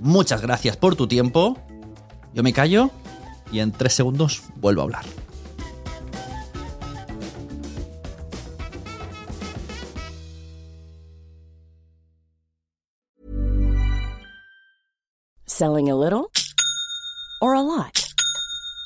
Muchas gracias por tu tiempo. Yo me callo y en tres segundos vuelvo a hablar. Selling a little or a lot?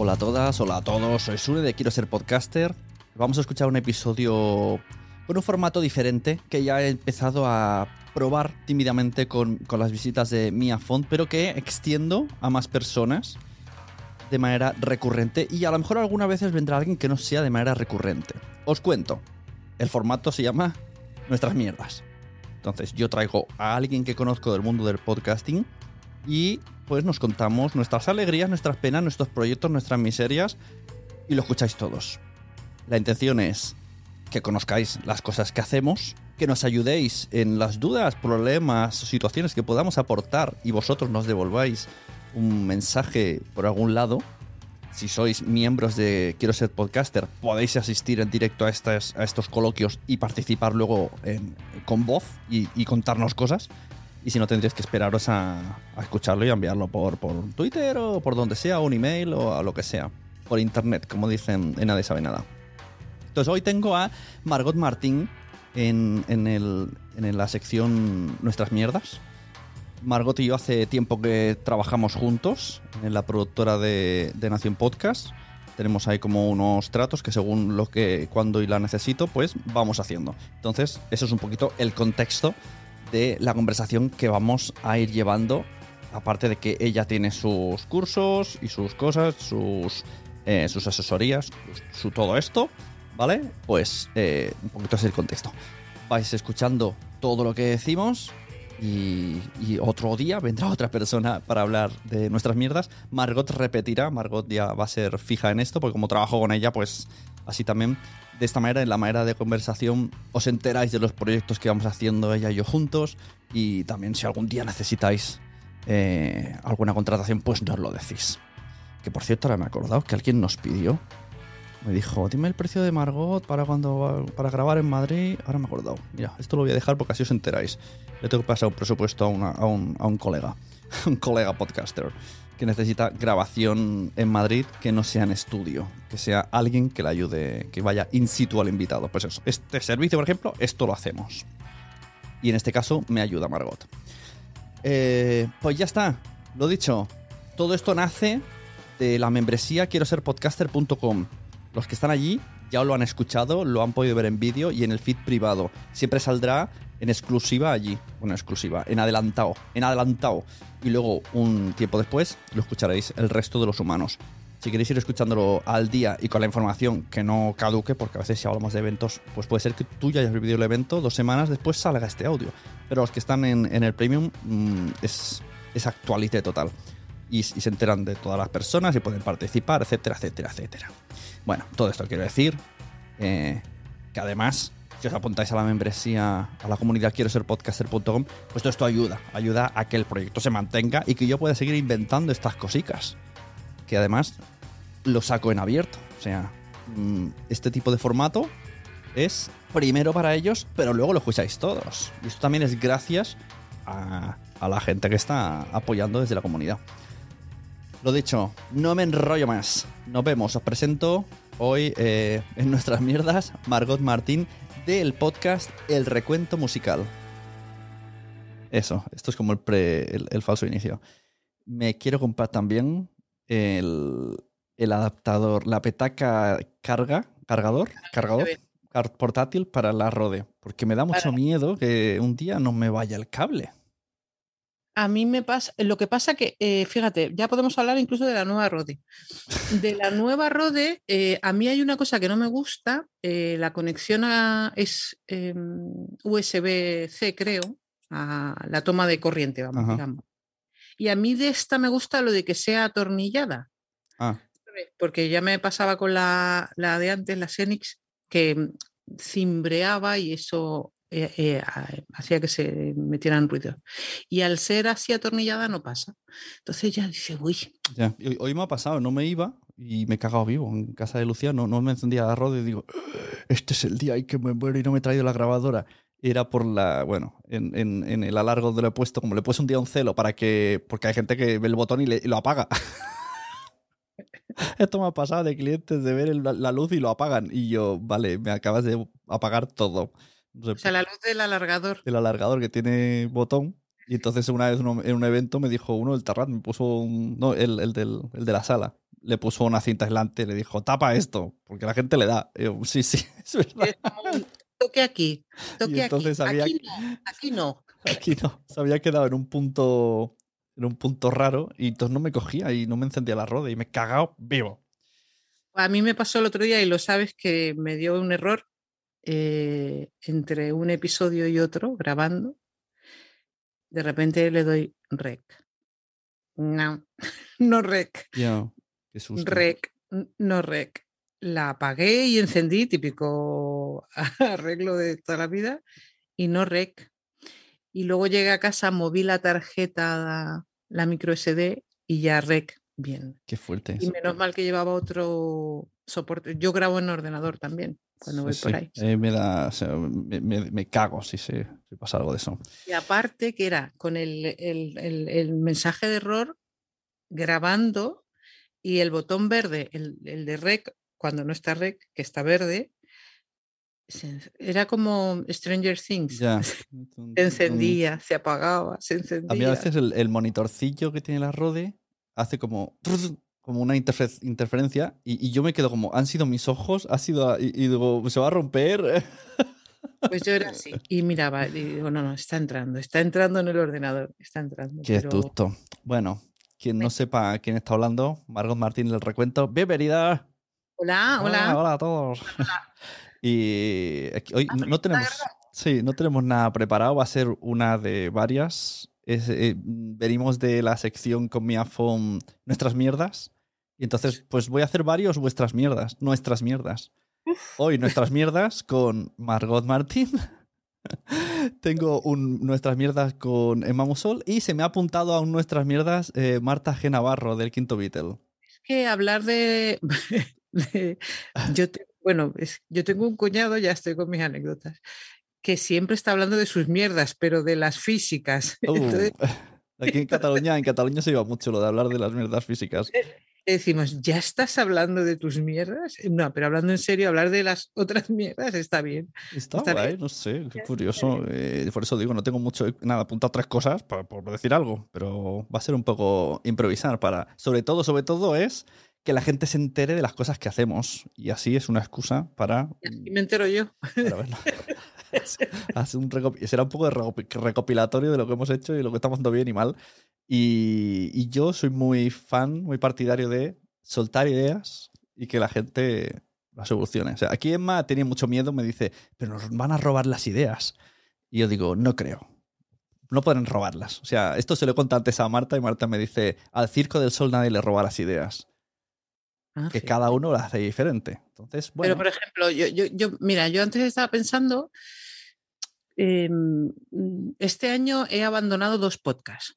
Hola a todas, hola a todos, soy Sune de Quiero Ser Podcaster. Vamos a escuchar un episodio con un formato diferente que ya he empezado a probar tímidamente con, con las visitas de Mia Font, pero que extiendo a más personas de manera recurrente y a lo mejor algunas veces vendrá alguien que no sea de manera recurrente. Os cuento, el formato se llama Nuestras Mierdas. Entonces yo traigo a alguien que conozco del mundo del podcasting y pues nos contamos nuestras alegrías, nuestras penas, nuestros proyectos, nuestras miserias y lo escucháis todos. La intención es que conozcáis las cosas que hacemos, que nos ayudéis en las dudas, problemas, situaciones que podamos aportar y vosotros nos devolváis un mensaje por algún lado. si sois miembros de Quiero ser podcaster, podéis asistir en directo a, estas, a estos coloquios y participar luego con voz y contarnos cosas. Y si no, tendréis que esperaros a, escucharlo y a enviarlo por, por Twitter o por donde sea, un email o a lo que sea. Por internet, como dicen en Nadie Sabe Nada. Entonces hoy tengo a Margot Martín en, en el- en la sección Nuestras Mierdas. Margot y yo hace tiempo que trabajamos juntos en la productora de, de Nación Podcast. Tenemos ahí como unos tratos que según lo que, cuando y la necesito, pues vamos haciendo. Entonces, eso es un poquito el contexto de la conversación que vamos a ir llevando. Aparte de que ella tiene sus cursos y sus cosas, sus, eh, sus asesorías, su, su todo esto, ¿vale? Pues eh, un poquito es el contexto. Vais escuchando todo lo que decimos y, y otro día vendrá otra persona para hablar de nuestras mierdas. Margot repetirá, Margot ya va a ser fija en esto, porque como trabajo con ella, pues así también, de esta manera, en la manera de conversación, os enteráis de los proyectos que vamos haciendo ella y yo juntos. Y también si algún día necesitáis eh, alguna contratación, pues nos lo decís. Que por cierto, ahora me he acordado que alguien nos pidió. Me dijo, dime el precio de Margot para cuando para grabar en Madrid. Ahora me he acordado. Mira, esto lo voy a dejar porque así os enteráis. Le tengo que pasar un presupuesto a, a un, a un colega, un colega podcaster, que necesita grabación en Madrid que no sea en estudio, que sea alguien que le ayude, que vaya in situ al invitado. Pues eso, este servicio, por ejemplo, esto lo hacemos. Y en este caso me ayuda Margot. Eh, pues ya está, lo dicho. Todo esto nace de la membresía quiero ser podcaster.com. Los que están allí ya lo han escuchado, lo han podido ver en vídeo y en el feed privado. Siempre saldrá en exclusiva allí. Bueno, exclusiva, en adelantado. En adelantado. Y luego, un tiempo después, lo escucharéis el resto de los humanos. Si queréis ir escuchándolo al día y con la información que no caduque, porque a veces si hablamos de eventos, pues puede ser que tú ya hayas vivido el evento, dos semanas después salga este audio. Pero los que están en, en el premium mm, es, es actualité total. Y, y se enteran de todas las personas y pueden participar, etcétera, etcétera, etcétera. Bueno, todo esto quiero decir eh, que además, si os apuntáis a la membresía, a la comunidad quiero ser podcaster.com, pues todo esto ayuda, ayuda a que el proyecto se mantenga y que yo pueda seguir inventando estas cositas. Que además lo saco en abierto. O sea, mm, este tipo de formato es primero para ellos, pero luego lo escucháis todos. Y esto también es gracias a, la gente que está apoyando desde la comunidad. Lo dicho, no me enrollo más. Nos vemos. Os presento hoy eh, en nuestras mierdas Margot Martín del podcast El Recuento Musical. Eso, esto es como el, pre- el, el falso inicio. Me quiero comprar también el, el adaptador, la petaca carga, cargador, cargador car- portátil para la Rode, porque me da mucho miedo que un día no me vaya el cable. A mí me pasa, lo que pasa que, eh, fíjate, ya podemos hablar incluso de la nueva Rode. De la nueva Rode, eh, a mí hay una cosa que no me gusta, eh, la conexión a- es USB-C, creo, a la toma de corriente, vamos, Ajá. digamos. Y a mí de esta me gusta lo de que sea atornillada, Ah, porque ya me pasaba con la, la de antes, la Xenix, que mm, cimbreaba y eso eh, eh, hacía que se metieran ruidos. Y al ser así atornillada no pasa. Entonces ya dice, uy, ya. Hoy, hoy me ha pasado, no me iba y me he cagado vivo en casa de Lucía, no, no me encendía la Rode y digo, este es el día en que me muero y no me he traído la grabadora. Era por la, bueno, en, en- en el alargo donde lo he puesto, como le he puesto un día un celo para que, porque hay gente que ve el botón y, le- y lo apaga. Esto me ha pasado de clientes de ver el- la luz y lo apagan. Y yo, vale, me acabas de apagar todo. O sea, la luz del alargador. el alargador que tiene botón. Y entonces una vez uno- en un evento me dijo uno del Terrat, me puso un, no, el, el del, el de la sala, le puso una cinta aislante y le dijo, tapa esto, porque la gente le da. Y yo, sí, sí, es verdad. Toque aquí, toque entonces aquí. había Aquí no, aquí no. Aquí no, se había quedado en un punto en un punto raro y entonces no me cogía y no me encendía la roda y me he cagado vivo. A mí me pasó el otro día y lo sabes que me dio un error eh, entre un episodio y otro grabando. De repente le doy rec. No, no rec. Rec, no rec. La apagué y encendí, típico arreglo de toda la vida, y no rec. Y luego llegué a casa, moví la tarjeta, la micro SD y ya rec. bien. Qué fuerte. Y menos mal que llevaba otro soporte. Yo grabo en ordenador también cuando voy Sí, por ahí. Eh, me da, o sea, me, me- me cago si, se, si pasa algo de eso. Y aparte que era con el, el- el- el mensaje de error grabando y el botón verde, el, el de rec, cuando no está rec, que está verde, era como Stranger Things. Ya. Se encendía, se apagaba, se encendía. A mí a veces el, el monitorcillo que tiene la Rode hace como, como una interfe- interferencia y, y yo me quedo como, han sido mis ojos, ha sido, y, y digo, se va a romper. Pues yo era así. Y miraba y digo, no, no, está entrando, está entrando en el ordenador, está entrando. Qué pero- susto. Bueno, quien no sepa quién está hablando, Margot Martín del recuento. Bienvenida. Hola, hola. hola a todos. y aquí- hoy Ah, no- tenemos, sí, no tenemos nada preparado, va a ser una de varias. Es, eh, venimos de la sección con mi iPhone Nuestras mierdas. Y entonces, pues voy a hacer varios vuestras mierdas, nuestras mierdas. Hoy nuestras mierdas con Margot Martín. Tengo un nuestras mierdas con Emma Musol y se me ha apuntado a un nuestras mierdas eh, Marta G. Navarro del Quinto Beatle. Es que hablar de. de- yo te- bueno, es- yo tengo un cuñado, ya estoy con mis anécdotas, que siempre está hablando de sus mierdas, pero de las físicas. Uh, Entonces aquí en Cataluña, en Cataluña se iba mucho lo de hablar de las mierdas físicas. Decimos, ¿ya estás hablando de tus mierdas? No, pero hablando en serio, hablar de las otras mierdas está bien. Está Está guay, bien. no sé, qué curioso. eh, por eso digo, no tengo mucho, nada, apuntado tres cosas por, por decir algo, pero va a ser un poco improvisar para, sobre todo, sobre todo es que la gente se entere de las cosas que hacemos y así es una excusa para, Y así me entero yo. para verlo. Hace un será un poco de recopi- recopilatorio de lo que hemos hecho y lo que estamos haciendo bien y mal. Y, y yo soy muy fan, muy partidario de soltar ideas y que la gente las solucione. O sea, aquí Emma tenía mucho miedo, me dice, pero nos van a robar las ideas. Y yo digo, no creo. No pueden robarlas. O sea, esto se lo he contado antes a Marta y Marta me dice, al Circo del Sol nadie le roba las ideas. Ah, Que fíjate. cada uno las hace diferente. Entonces, bueno. Pero, por ejemplo, yo, yo, yo, mira, yo antes estaba pensando, em, este año he abandonado dos podcasts,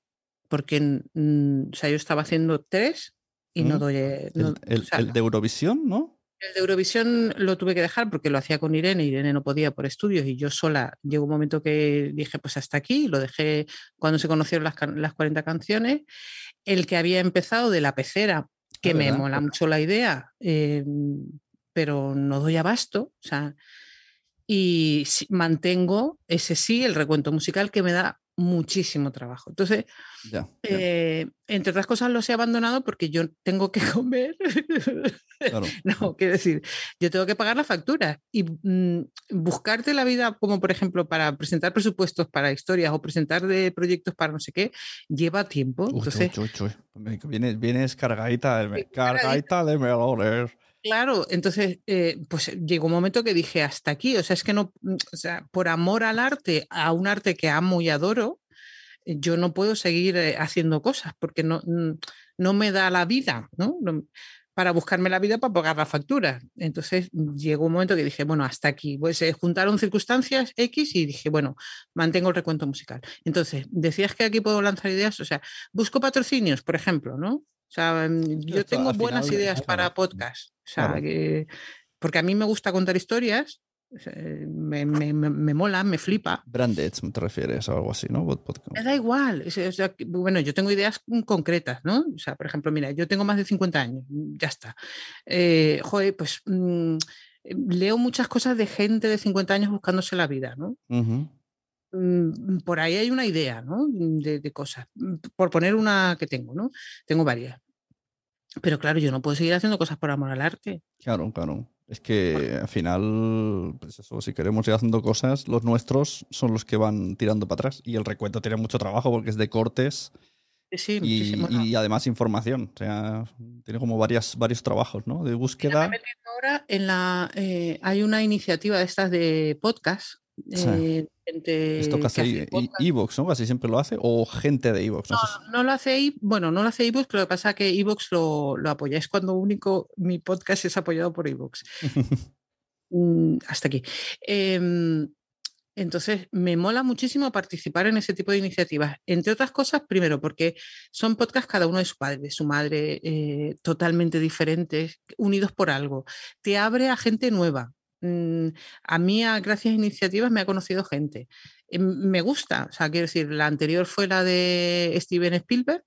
porque o sea, yo estaba haciendo tres y no ¿Mm? doy... el, no- el- o sea, el de Eurovisión, ¿no? el de Eurovisión lo tuve que dejar porque lo hacía con Irene, Irene no podía por estudios y yo sola llegó un momento que dije pues hasta aquí, lo dejé cuando se conocieron las, las 40 canciones, el que había empezado de la pecera, que Ah, me ¿verdad? mola mucho la idea, eh, pero no doy abasto, o sea, y mantengo ese sí, el recuento musical que me da muchísimo trabajo. Entonces, Ya. ya. eh, entre otras cosas los he abandonado porque yo tengo que comer. Claro. No, quiero decir, yo tengo que pagar la factura y mm, buscarte la vida, como por ejemplo para presentar presupuestos para historias o presentar de proyectos para no sé qué, lleva tiempo. Uy, Entonces, uy, uy, Vienes, vienes cargadita, de, cargadita. cargadita de melones. Claro, entonces, eh, pues llegó un momento que dije hasta aquí, o sea, es que no, mm, o sea, por amor al arte, a un arte que amo y adoro, eh, yo no puedo seguir eh, haciendo cosas porque no, mm, no me da la vida, ¿no? No- para buscarme la vida para pagar la factura. Entonces llegó un momento que dije, bueno, hasta aquí. Pues se juntaron circunstancias X y dije, bueno, mantengo el recuento musical. Entonces, decías que aquí puedo lanzar ideas, o sea, busco patrocinios, por ejemplo, ¿no? O sea, mm, yo tengo buenas final, ideas para podcast. O sea, Claro. que- porque a mí me gusta contar historias, sea, me, me, me, mola, me flipa. Branded, te refieres o algo así, ¿no? Me da igual. o sea, bueno, yo tengo ideas concretas, ¿no? O sea, por ejemplo, mira, yo tengo más de 50 años, mm, ya está. Eh, joder, pues mm, eh, leo muchas cosas de gente de 50 años buscándose la vida, ¿no? Ujú. Mm, Por ahí hay una idea, ¿no? De, de cosas. Mm, Por poner una que tengo, ¿no? Tengo varias. Pero claro, yo no puedo seguir haciendo cosas por amor al arte. Claro, claro. Es que al final, pues eso, si queremos ir haciendo cosas, los nuestros son los que van tirando para atrás. Y el recuento tiene mucho trabajo porque es de cortes Sí, y, además información. O sea, tiene como varias, varios trabajos, ¿no? De me búsqueda. ahora en la. eh, hay una iniciativa de estas de podcast. Sí. Gente Esto que hace Evox, ¿no? Casi siempre lo hace. O gente de Evox. No, No lo hace bueno, no lo hace pero lo que pasa es que iVoox lo, lo apoya. Es cuando único mi podcast es apoyado por iVoox. Mm, hasta aquí. Em, Entonces, me mola muchísimo participar en ese tipo de iniciativas. Entre otras cosas, primero, porque son podcasts cada uno de su padre, de su madre, eh, totalmente diferentes, unidos por algo. Te abre a gente nueva. Mm, a mí, gracias a iniciativas, me ha conocido gente. Eh, me gusta, o sea, quiero decir, la anterior fue la de Steven Spielberg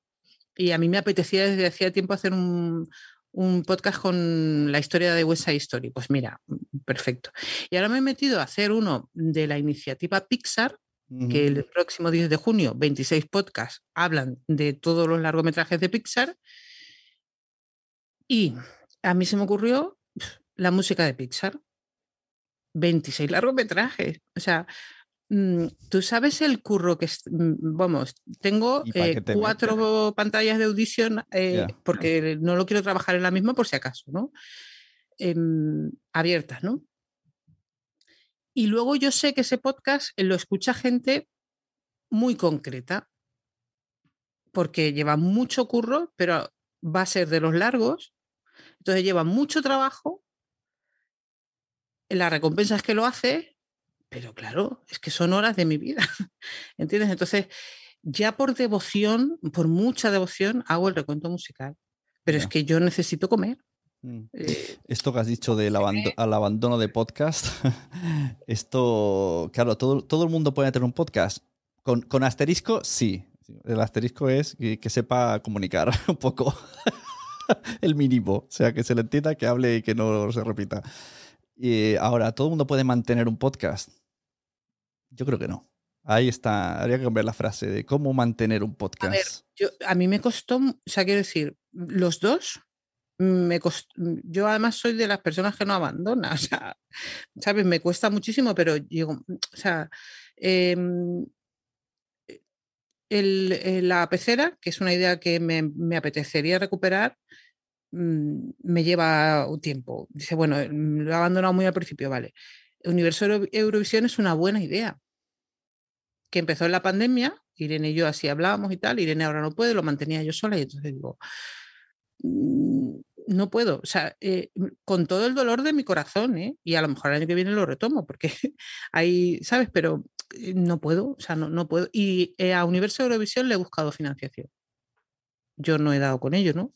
y a mí me apetecía desde hacía tiempo hacer un, un podcast con la historia de West Side Story. Pues mira, perfecto. Y ahora me he metido a hacer uno de la iniciativa Pixar, que el próximo 10 de junio, 26 podcasts hablan de todos los largometrajes de Pixar. Y a mí se me ocurrió la música de Pixar. 26 largometrajes. O sea, Mm, Tú sabes el curro que, mm, vamos, tengo eh, cuatro pantallas de audición eh, porque no lo quiero trabajar en la misma por si acaso, ¿no? Em, abiertas, ¿no? Y luego yo sé que ese podcast lo escucha gente muy concreta, porque lleva mucho curro, pero va a ser de los largos, entonces lleva mucho trabajo, la recompensa es que lo hace pero claro, es que son horas de mi vida, ¿entiendes? Entonces, ya por devoción, por mucha devoción, hago el recuento musical, pero es que yo necesito comer. Mm. Eh, esto que has dicho del al abandono de podcast, esto, claro, todo, todo el mundo puede tener un podcast. Con, con asterisco, sí. El asterisco es que, que sepa comunicar un poco. el mínimo. O sea, que se le entienda, que hable y que no se repita. Y ahora, ¿todo el mundo puede mantener un podcast? Yo creo que no. Ahí está, habría que cambiar la frase de cómo mantener un podcast. A, ver, yo, a mí me costó, o sea, quiero decir, los dos, me yo además soy de las personas que no abandona, o sea, ¿sabes? Me cuesta muchísimo, pero digo, o sea, em, el, la pecera, que es una idea que me, me apetecería recuperar, mm, me lleva un tiempo. Dice, bueno, lo he abandonado muy al principio, vale. Universo Eurovisión es una buena idea, que empezó en la pandemia, Irene y yo así hablábamos y tal, Irene ahora no puede, lo mantenía yo sola y entonces digo, mm, no puedo, o sea, eh, con todo el dolor de mi corazón, ¿eh? y a lo mejor el año que viene lo retomo, porque hay, ¿sabes? Pero eh, no puedo, o sea, no, no puedo. Y a Universo Eurovisión le he buscado financiación. Yo no he dado con ello, ¿no?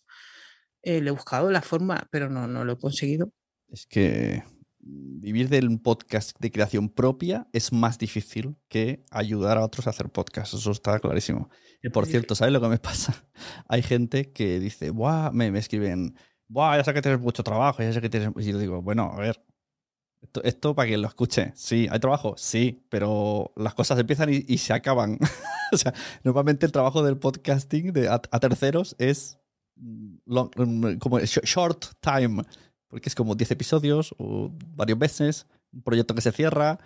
Le he buscado la forma, pero no, no lo he conseguido. Es que vivir del podcast de creación propia es más difícil que ayudar a otros a hacer podcasts. Eso está clarísimo. Y por cierto, ¿sabes lo que me pasa? Hay gente que dice, Buah, me, me escriben, Buah, ya sé que tienes mucho trabajo, ya sé que tienes. Y yo digo, bueno, a ver, esto, para que lo escuche. Sí, hay trabajo, sí, pero las cosas empiezan y, se acaban. o sea, normalmente el trabajo del podcasting de, a, terceros es mm, como short time porque es como 10 episodios o varios meses, un proyecto que se cierra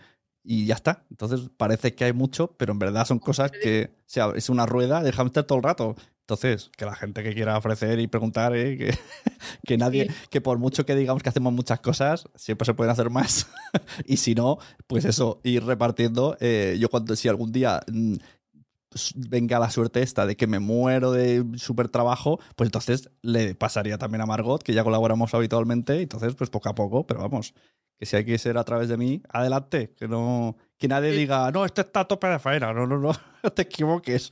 y ya está. Entonces parece que hay mucho, pero en verdad son cosas que o sea, es una rueda de hamster todo el rato. Entonces, que la gente que quiera ofrecer y preguntar, ¿eh? que, que, nadie, que por mucho que digamos que hacemos muchas cosas, siempre se pueden hacer más. y si no, pues eso, ir repartiendo. Eh, yo cuando, si algún día mm, venga la suerte esta de que me muero de súper trabajo, pues entonces le pasaría también a Margot, que ya colaboramos habitualmente, entonces pues poco a poco, pero vamos, que si hay que ser a través de mí, adelante, que no que nadie diga, no, esto está a tope de faena, no, no, no, no te equivoques.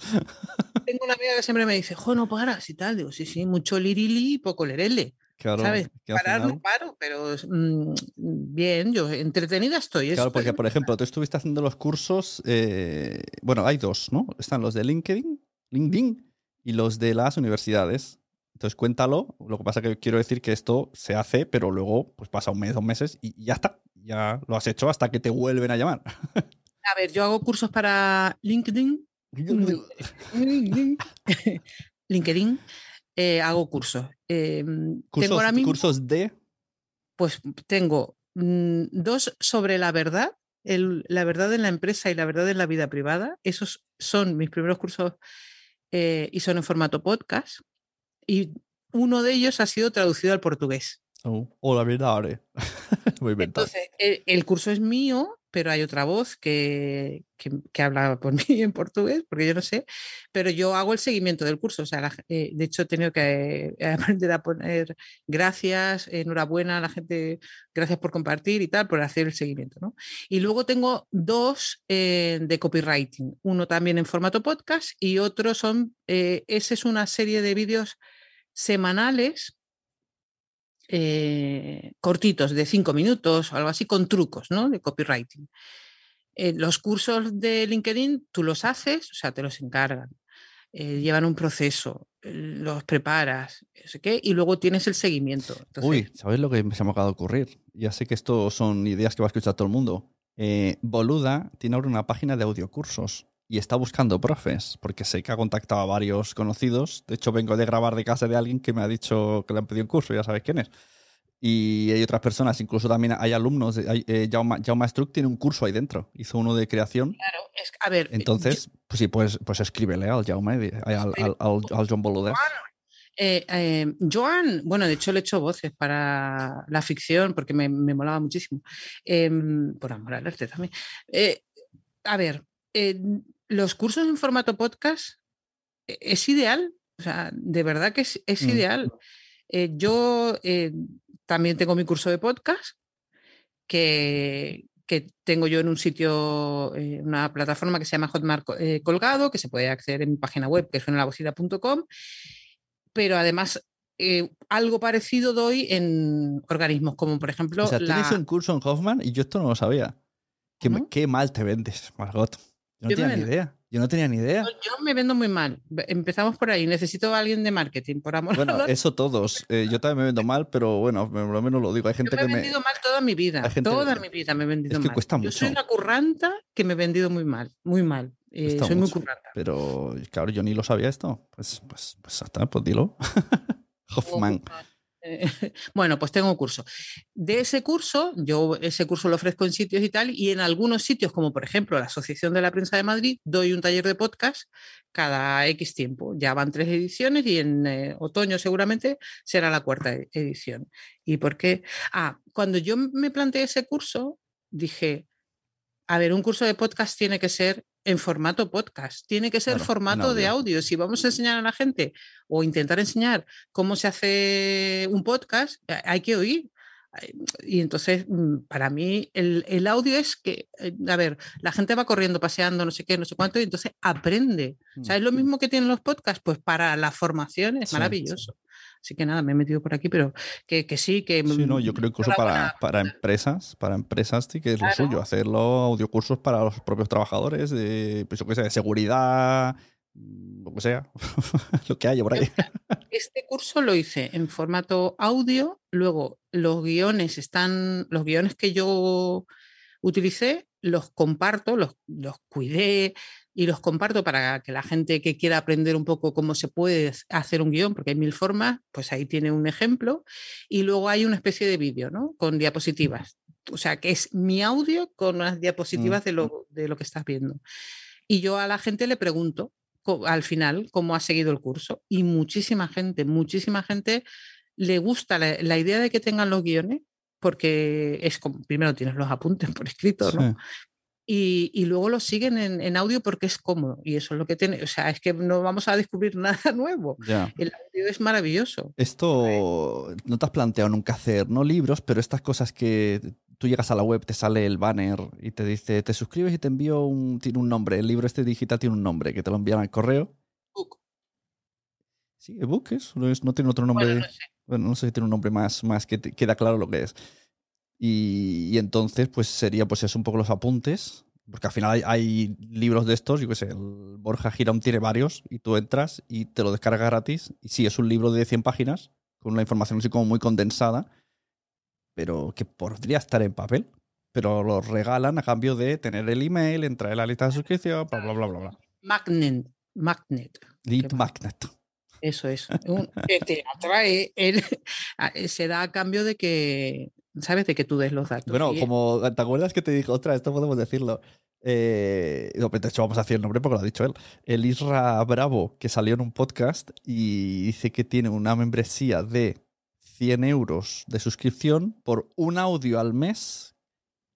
Tengo una amiga que siempre me dice, jo, no paras y tal, digo, sí, sí, mucho lirili y poco lerele. Claro, ¿Sabes? Parar no paro, pero mm, bien, yo entretenida estoy. Claro, porque por ejemplo, tú estuviste haciendo los cursos, eh, bueno, hay dos, ¿no? Están los de LinkedIn, LinkedIn y los de las universidades. Entonces cuéntalo. Lo que pasa es que quiero decir que esto se hace, pero luego pues pasa un mes, dos meses y ya está. Ya lo has hecho hasta que te vuelven a llamar. A ver, yo hago cursos para LinkedIn. LinkedIn. Eh, hago cursos. Em, ¿Cursos, tengo cursos de? Pues tengo mm, dos sobre la verdad, la verdad en la empresa y la verdad en la vida privada. Esos son mis primeros cursos eh, y son en formato podcast. Y uno de ellos ha sido traducido al portugués. Oh, hola, Vinare. Voy a. Entonces, el, curso es mío, pero hay otra voz que, que, habla por mí en portugués, porque yo no sé, pero yo hago el seguimiento del curso. O sea, eh, de hecho, he tenido que eh, aprender a poner gracias, enhorabuena a la gente, gracias por compartir y tal, por hacer el seguimiento. ¿no? Y luego tengo dos eh, de copywriting, uno también en formato podcast y otro son, esa es una serie de vídeos semanales eh, cortitos de cinco minutos o algo así con trucos ¿no? de copywriting. Eh, los cursos de LinkedIn tú los haces, o sea, te los encargan, eh, llevan un proceso, los preparas, qué, y luego tienes el seguimiento. Uy, ¿sabes lo que se me acaba de ocurrir? Ya sé que esto son ideas que va a escuchar todo el mundo. Boluda tiene ahora una página de audiocursos y está buscando profes, porque sé que ha contactado a varios conocidos. De hecho, vengo de grabar de casa de alguien que me ha dicho que le han pedido un curso, ya sabes quién es. Y hay otras personas, incluso también hay alumnos. hay, eh, Jaume, Jaume Struck tiene un curso ahí dentro. Hizo uno de creación. claro, es, a ver, eh, Entonces, pues sí, pues, pues escríbele al Jaume, di- al, al, al, al John Boluda. Eh, eh, Joan, bueno, de hecho le he hecho voces para la ficción porque me, me molaba muchísimo. Em, por amor al arte también. Eh, a ver, eh, los cursos en formato podcast eh, es ideal, o sea, de verdad que es, es Mm. ideal. Eh, yo eh, también tengo mi curso de podcast que, que tengo yo en un sitio, eh, una plataforma que se llama Hotmart eh, Colgado, que se puede acceder en mi página web, que es genelabocida.com pero además eh, algo parecido doy en organismos como por ejemplo O sea, la... tienes un curso en Hoffman y yo esto no lo sabía. Qué mal te vendes, Margot. Yo no Yo tenía ni idea. Yo no tenía ni idea. Yo me vendo muy mal. Empezamos por ahí. Necesito a alguien de marketing, por amor. Bueno, eso todos. Eh, yo también me vendo mal, pero bueno, por lo menos lo digo. Hay gente Yo me he que me. vendido mal toda mi vida. gente- Toda mi vida me he vendido Es que mal. cuesta Yo soy mucho. una curranta que me he vendido muy mal. Muy mal. Eh, soy muy mucho. curranta. Pero claro, yo ni lo sabía esto. Pues, pues, pues ya está, pues dilo. Hoffman. Eh, Bueno, pues tengo un curso. De ese curso, yo ese curso lo ofrezco en sitios y tal, y en algunos sitios, como por ejemplo la Asociación de la Prensa de Madrid, doy un taller de podcast cada X tiempo. Ya van tres ediciones y en eh, otoño seguramente será la cuarta e- edición. ¿Y por qué? Ah, cuando yo me planteé ese curso, dije, a ver, un curso de podcast tiene que ser en formato podcast, tiene que ser Claro, formato de audio. Si vamos a enseñar a la gente o intentar enseñar cómo se hace un podcast, eh, hay que oír. Y entonces, mm, para mí, el, el audio es que, eh, a ver, la gente va corriendo, paseando, no sé qué, no sé cuánto, y entonces aprende. O sea, es lo mismo que tienen los podcasts, pues para la formación es Sí, maravilloso. Así que nada, me he metido por aquí, pero que, que sí, que... Sí, no, yo mm, creo que incluso para, para empresas, para empresas sí que es lo suyo, hacerlo audiocursos para los propios trabajadores, de, pues yo qué sé, de seguridad, mm, lo que sea, lo que haya por ahí. Este curso lo hice en formato audio, luego los guiones están, los guiones que yo utilicé, los comparto, los, los cuidé y los comparto para que la gente que quiera aprender un poco cómo se puede hacer un guion, porque hay mil formas, pues ahí tiene un ejemplo. Y luego hay una especie de vídeo, ¿no? Con diapositivas. O sea, que es mi audio con unas diapositivas de, lo, de lo que estás viendo. Y yo a la gente le pregunto al final cómo ha seguido el curso. Y muchísima gente, muchísima gente le gusta la, la idea de que tengan los guiones, porque es como, primero tienes los apuntes por escrito, ¿no? Sí. Y, y luego los siguen en, en audio porque es cómodo. Y eso es lo que tiene. O sea, es que no vamos a descubrir nada nuevo. El audio es maravilloso. Esto no te has planteado nunca hacer, no libros, pero estas cosas que tú llegas a la web, te sale el banner y te dice, te suscribes y te envío un, tiene un nombre, el libro este digital tiene un nombre, que te lo envían al correo. Book. Sí, ebook es, no, es- no tiene otro nombre. Bueno, Bueno, no sé. sé si tiene un nombre más, más que te- queda claro lo que es. Y, y entonces, pues sería pues es un poco los apuntes, porque al final hay, hay libros de estos, yo qué sé, el Borja Giram tiene varios, y tú entras y te lo descargas gratis. Y sí, es un libro de 100 páginas, con una información así como muy condensada, pero que podría estar en papel. Pero lo regalan a cambio de tener el email, entrar en la lista de suscripción, bla, bla, bla, bla, bla. Magnet. Magnet. Lead Magnet. Eso es. Un- que te atrae. se da a cambio de que, ¿sabes? De que tú des los datos. Bueno, como te acuerdas que te dijo, ostras, esto podemos decirlo. Eh, no, de hecho, vamos a decir el nombre porque lo ha dicho él. El Isra Bravo, que salió en un podcast y dice que tiene una membresía de 100 euros de suscripción por un audio al mes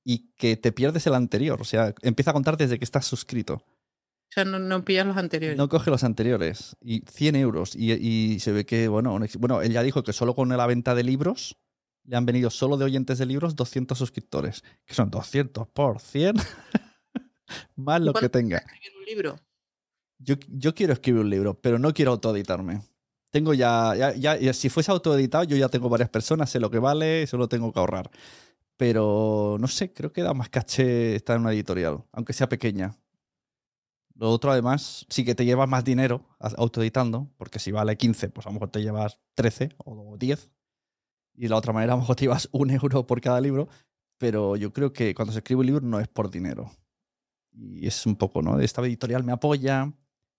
y que te pierdes el anterior. O sea, empieza a contar desde que estás suscrito. O sea, no, no pillas los anteriores. No coge los anteriores. Y 100 euros. Y, y se ve que, bueno, bueno, él ya dijo que solo con la venta de libros le han venido solo de oyentes de libros 200 suscriptores. Que son 200 por 100 más lo que ¿Cuánto tenga. escribir un libro? Yo, yo quiero escribir un libro, pero no quiero autoeditarme. Tengo ya, ya, ya- si fuese autoeditado, yo ya tengo varias personas, sé lo que vale, solo tengo que ahorrar. Pero no sé, creo que da más caché estar en una editorial, aunque sea pequeña. Lo otro, además, sí que te llevas más dinero autoeditando, porque si vale 15, pues a lo mejor te llevas 13 o 10. Y de la otra manera, a lo mejor te llevas un euro por cada libro. Pero yo creo que cuando se escribe un libro no es por dinero. Y es un poco, ¿no? Esta editorial me apoya.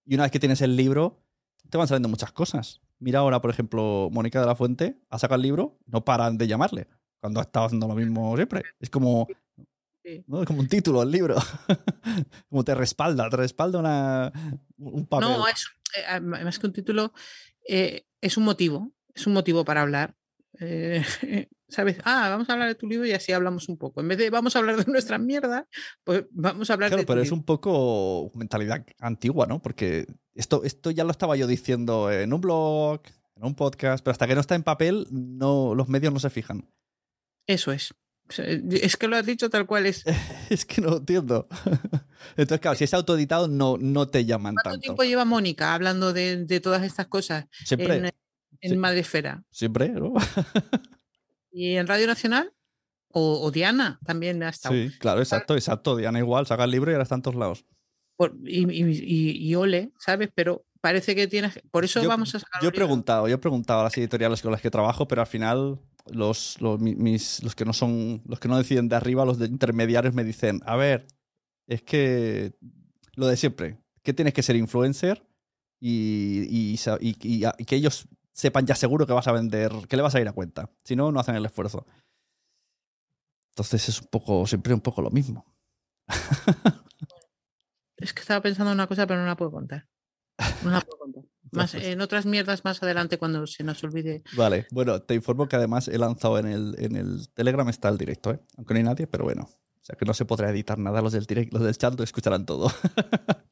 Y una vez que tienes el libro, te van saliendo muchas cosas. Mira ahora, por ejemplo, Mónica de la Fuente ha sacado el libro, no paran de llamarle, cuando ha estado haciendo lo mismo siempre. Es como, Sí. ¿no? es como un título el libro. como te respalda, te respalda una, un papel. No, es, eh, más que un título, eh, es un motivo, es un motivo para hablar. Eh, ¿Sabes? Ah, vamos a hablar de tu libro y así hablamos un poco. En vez de vamos a hablar de nuestra mierda, pues vamos a hablar Claro, de tu pero es libro. un poco mentalidad antigua, ¿no? Porque esto, esto ya lo estaba yo diciendo en un blog, en un podcast, pero hasta que no está en papel, no, los medios no se fijan. Eso es. Es que lo has dicho tal cual es. Es que no entiendo. Entonces, claro, si es autoeditado, no, no te llaman ¿Cuánto tanto. tiempo lleva Mónica hablando de, de todas estas cosas Siempre, en, en Sí. Madresfera? siempre, ¿no? ¿Y en Radio Nacional? O, o Diana también ha estado. Sí, claro, exacto, exacto. Diana igual, saca el libro y ahora está en todos lados. Por- y, y- y- y ole, ¿sabes? Pero parece que tienes. Por eso Yo- vamos a sacar. Yo he preguntado, yo he preguntado a las editoriales con las que trabajo, pero al final los, los, mi- mis, los que no son, los que no deciden de arriba, los de intermediarios me dicen, a ver, es que lo de siempre, que tienes que ser influencer y- y- y que ellos sepan ya seguro que vas a vender, que le vas a ir a cuenta. Si no, no hacen el esfuerzo. Entonces es un poco, siempre un poco lo mismo. Es que estaba pensando en una cosa, pero no la puedo contar. No la puedo contar. Más, en otras mierdas más adelante cuando se nos olvide. Vale, bueno, te informo que además he lanzado en el, en el Telegram está el directo, ¿eh? aunque no hay nadie, pero bueno. O sea que no se podrá editar nada, los del direct, los del chat lo escucharán todo.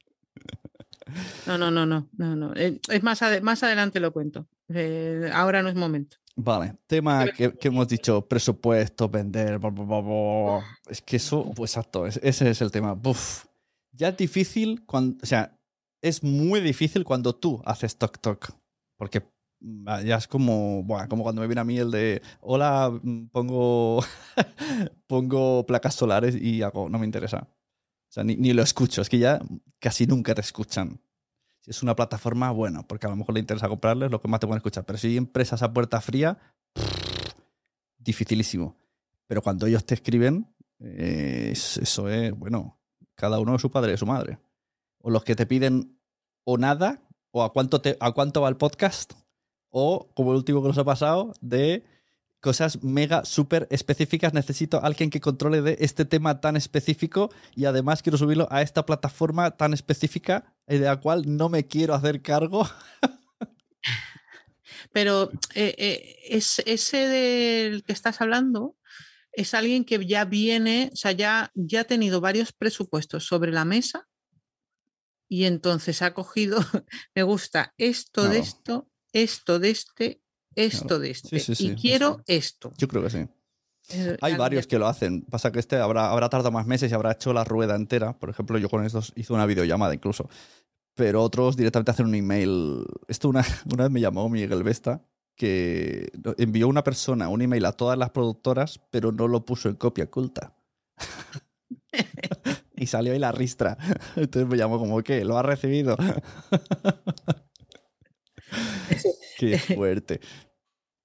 No, no, no, no, no, no. Eh, Es más, ade- más adelante lo cuento. Eh, ahora no es momento. Vale, tema que, que hemos dicho, presupuesto, vender, bla, bla, bla, bla. es que eso, pues exacto, es- ese es el tema. Buf. Ya es difícil cuando, o sea, es muy difícil cuando tú haces toc toc, porque mm, ya es como, buah, como cuando me viene a mí el de, hola, mm, pongo, pongo placas solares y hago, no me interesa. O sea, ni, ni lo escucho, es que ya casi nunca te escuchan. Si es una plataforma, bueno, porque a lo mejor le interesa comprarles lo que más te pueden escuchar. Pero si hay empresas a puerta fría, dificilísimo. Pero cuando ellos te escriben, eh, es- eso es, bueno, cada uno es su padre y su madre. O los que te piden o nada, o a cuánto, te, a cuánto va el podcast, o como el último que nos ha pasado, de cosas mega súper específicas. Necesito a alguien que controle de este tema tan específico y además quiero subirlo a esta plataforma tan específica de la cual no me quiero hacer cargo. Pero eh, eh, es, ese del que estás hablando es alguien que ya viene, o sea, ya, ya ha tenido varios presupuestos sobre la mesa y entonces ha cogido, me gusta esto de esto, esto de este, esto Claro. de este. Sí, sí, sí, y quiero esto. Yo creo que sí. Hay varios que lo hacen. Pasa que este habrá, habrá tardado más meses y habrá hecho la rueda entera. Por ejemplo, yo con estos hice una videollamada incluso. Pero otros directamente hacen un email. Esto una, una vez me llamó Miguel Vesta, que envió una persona un email a todas las productoras, pero no lo puso en copia oculta. y salió ahí la ristra. Entonces me llamó como, ¿qué? ¿Lo ha recibido? Qué fuerte.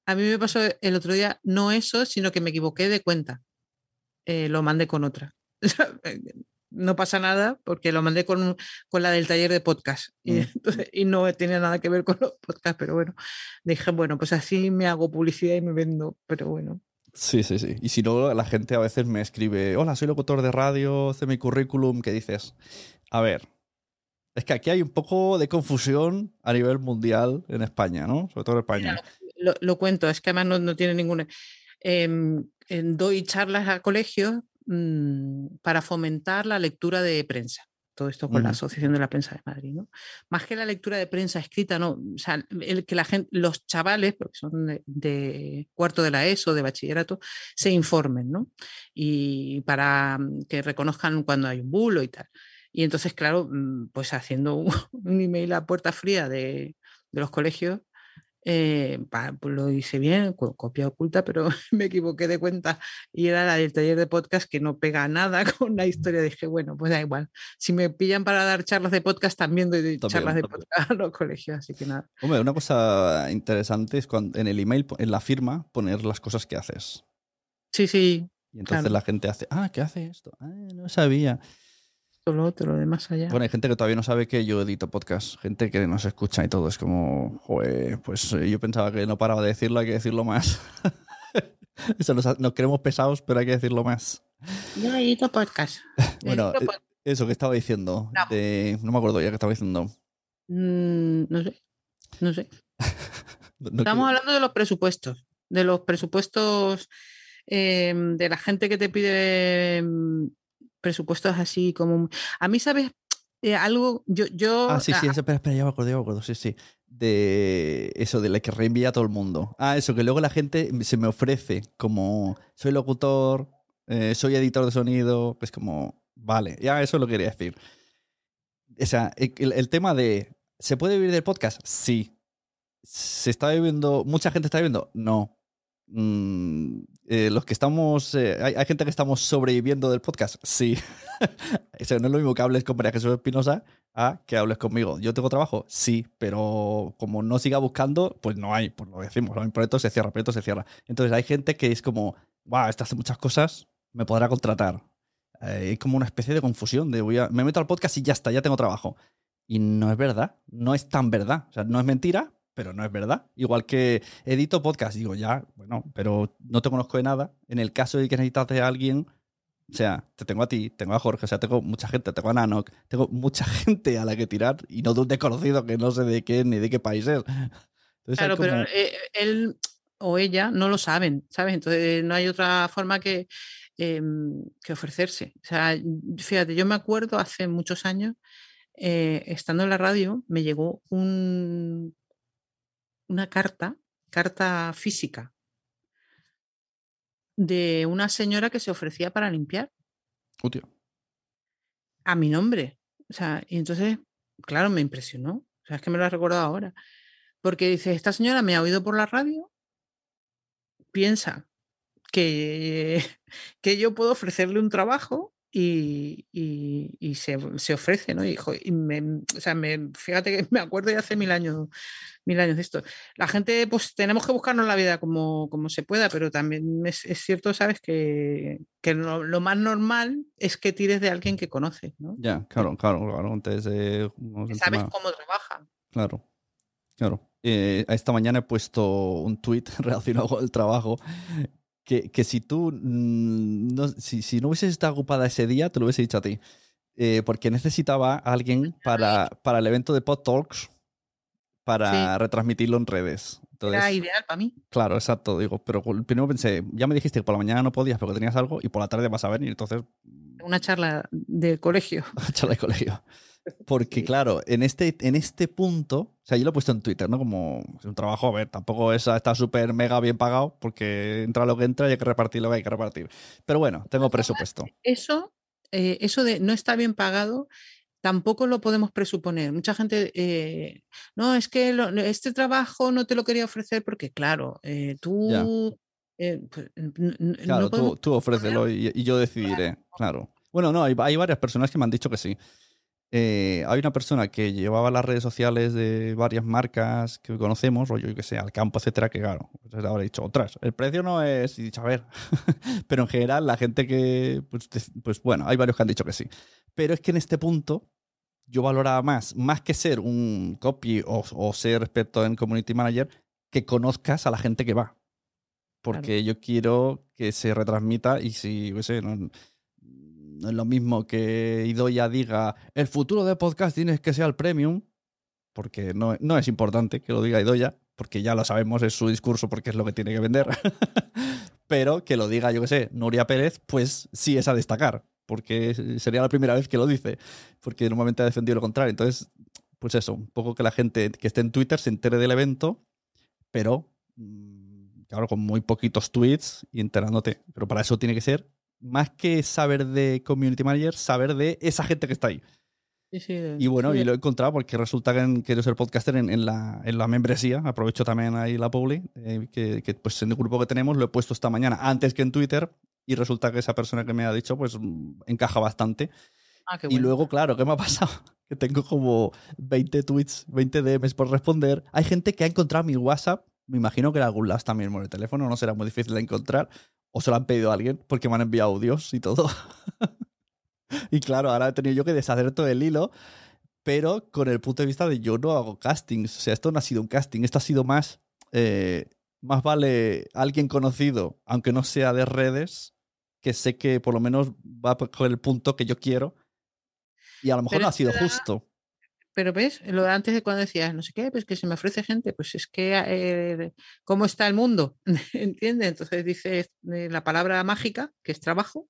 A mí me pasó el otro día, no eso, sino que me equivoqué de cuenta. Eh, lo mandé con otra. no pasa nada porque lo mandé con, con la del taller de podcast y, Mm. entonces- y no tenía nada que ver con los podcasts, pero bueno, dije, bueno, pues así me hago publicidad y me vendo, pero bueno. Sí, sí, sí. Y si no, la gente a veces me escribe, hola, soy locutor de radio, hace mi currículum, ¿qué dices? A ver, es que aquí hay un poco de confusión a nivel mundial en España, ¿no? Sobre todo en España. lo, lo cuento, es que además no, no tiene ninguna. Em, doy charlas a colegios mm, para fomentar la lectura de prensa. Todo esto con la Ujú. Asociación de la Prensa de Madrid, ¿no? Más que la lectura de prensa escrita, no. O sea, el que la gente, los chavales, porque son de, de cuarto de la ESO, de bachillerato, se informen, ¿no? Y para mm, que reconozcan cuando hay un bulo y tal. Y entonces, claro, mm, pues haciendo un, un email a puerta fría de, de los colegios, eh, pa- pues lo hice bien, co- copia oculta, pero me equivoqué de cuenta y era la del taller de podcast que no pega nada con la historia. Dije, bueno, pues da igual. Si me pillan para dar charlas de podcast, también doy También, charlas de también. podcast a los colegios, así que nada. Hombre, una cosa interesante es cuando en el email, en la firma, poner las cosas que haces. Sí, sí, Y entonces Claro. la gente hace, ah, ¿qué hace esto? Ah, no sabía. Lo otro, lo de más allá. Bueno, hay gente que todavía no sabe que yo edito podcast, gente que nos escucha y todo. Es como, joder, pues eh, yo pensaba que no paraba de decirlo, hay que decirlo más. Eso nos, nos queremos pesados, pero hay que decirlo más. Yo edito podcast. Bueno, Edito eh, eso que estaba diciendo, de, no me acuerdo ya que estaba diciendo. Mm, no sé, no sé. No- no Estamos quiero- hablando de los presupuestos, de los presupuestos eh, de la gente que te pide mm, presupuestos así como... A mí, ¿sabes? Eh, algo, yo... yo Ah, sí, sí, a- espera, espera, ya me acuerdo, ya me acuerdo, sí, sí. De eso, de la que reenvía a todo el mundo. Ah, eso, que luego la gente se me ofrece como, soy locutor, eh, soy editor de sonido, pues como, vale, ya eso lo quería decir. O sea, el, el tema de, ¿se puede vivir del podcast? Sí. ¿Se está viviendo, mucha gente está viviendo? No. Mm, eh, los que estamos, eh, hay, gente que estamos sobreviviendo del podcast? Sí. Eso no es lo mismo que hables con María Jesús Espinosa a que hables conmigo. ¿Yo tengo trabajo? Sí, pero como no siga buscando, pues no hay, pues lo decimos, ¿no? el proyecto se cierra, el proyecto se cierra. Entonces hay gente que es como, wow, esta hace muchas cosas, me podrá contratar. Eh, hay como una especie de confusión de voy a, me meto al podcast y ya está, ya tengo trabajo. Y no es verdad, no es tan verdad. O sea, no es mentira, pero no es verdad. Igual que edito podcast, digo, ya, bueno, pero no te conozco de nada. En el caso de que necesitas de alguien, o sea, te tengo a ti, tengo a Jorge, o sea, tengo mucha gente, tengo a Nanok, tengo mucha gente a la que tirar y no de un desconocido que no sé de qué ni de qué país es. Entonces Claro, pero como- eh, él o ella no lo saben, ¿sabes? Entonces no hay otra forma que, em, que ofrecerse. O sea, fíjate, yo me acuerdo hace muchos años, eh, estando en la radio, me llegó un, una carta, carta física, de una señora que se ofrecía para limpiar a mi nombre. O sea, y entonces, claro, me impresionó. O sea, es que me lo he recordado ahora. Porque dice, esta señora me ha oído por la radio, piensa que, que yo puedo ofrecerle un trabajo y, y- y se, se ofrece, ¿no? Y, jo, y me, o sea, me, fíjate que me acuerdo de hace mil años, mil años de esto. La gente, pues tenemos que buscarnos la vida como, como se pueda, pero también es, es cierto, ¿sabes? Que, que lo, lo más normal es que tires de alguien que conoces, ¿no? Ya, claro, claro, claro. Que sabes cómo trabaja. Claro, claro. Eh, esta mañana he puesto un tweet relacionado con el trabajo. Que, que si tú no, si, si no hubieses estado ocupada ese día, te lo hubiese dicho a ti. Eh, porque necesitaba a alguien para, para el evento de Pod Talks para retransmitirlo en redes. Entonces, Era ideal para mí. Claro, exacto. Digo, pero primero pensé, ya me dijiste que por la mañana no podías porque tenías algo y por la tarde vas a venir. Entonces, Una charla de colegio. charla de colegio. Porque, claro, en este, en este punto, o sea, yo lo he puesto en Twitter, ¿no? Como un trabajo, a ver, tampoco es, está súper mega bien pagado, porque entra lo que entra y hay que repartir lo que hay que repartir. Pero bueno, tengo presupuesto. Eso, eh, eso de no está bien pagado, tampoco lo podemos presuponer. Mucha gente, eh, no, es que lo- este trabajo no te lo quería ofrecer porque, claro, eh, tú... eh, pues, Claro, no tú, tú ofrécelo y, y yo decidiré. Claro. Bueno, no, hay, hay varias personas que me han dicho que sí. Eh, hay una persona que llevaba las redes sociales de varias marcas que conocemos, rollo, yo que sé, al campo, etcétera, que claro, pues habrá dicho otras. El precio no es, y dicho, a ver, pero en general la gente que, pues, pues bueno, hay varios que han dicho que sí. Pero es que en este punto yo valoraba más, más que ser un copy o, o ser experto en community manager, que conozcas a la gente que va. Porque yo quiero que se retransmita y si, yo qué sé, no, lo mismo que Idoya diga el futuro de podcast tienes que ser el premium, porque no, no es importante que lo diga Idoya, porque ya lo sabemos, es su discurso porque es lo que tiene que vender. Pero que lo diga, yo que sé, Nuria Pérez, pues sí es a destacar, porque sería la primera vez que lo dice, porque normalmente ha defendido lo contrario. Entonces, pues eso, un poco que la gente que esté en Twitter se entere del evento, pero mm, claro, con muy poquitos tweets y enterándote. Pero para eso tiene que ser, más que saber de community manager, saber de esa gente que está ahí. y bueno, y lo he encontrado porque resulta que quiero ser podcaster en, la, en, la, membresía. Aprovecho también ahí la publi, eh, que, que, pues en el grupo que tenemos lo he puesto esta mañana antes que en Twitter y resulta que esa persona que me ha dicho pues mm, encaja bastante. Ah, y luego, claro, ¿qué me ha pasado? Que tengo como 20 tweets, 20 DMs por responder. Hay gente que ha encontrado mi WhatsApp, me imagino que en algún lado también por el teléfono, no será muy difícil de encontrar, o se lo han pedido a alguien porque me han enviado audios y todo. y claro, ahora he tenido yo que deshacer todo el hilo, pero con el punto de vista de yo no hago castings. O sea, esto no ha sido un casting, esto ha sido más. Eh, más vale alguien conocido, aunque no sea de redes, que sé que por lo menos va con el punto que yo quiero y a lo mejor no ha sido justo. Pero ves, lo de antes de cuando decías, no sé qué, pues que se me ofrece gente, pues es que, eh, ¿cómo está el mundo? ¿Entiendes? Entonces dices eh, la palabra mágica, que es trabajo,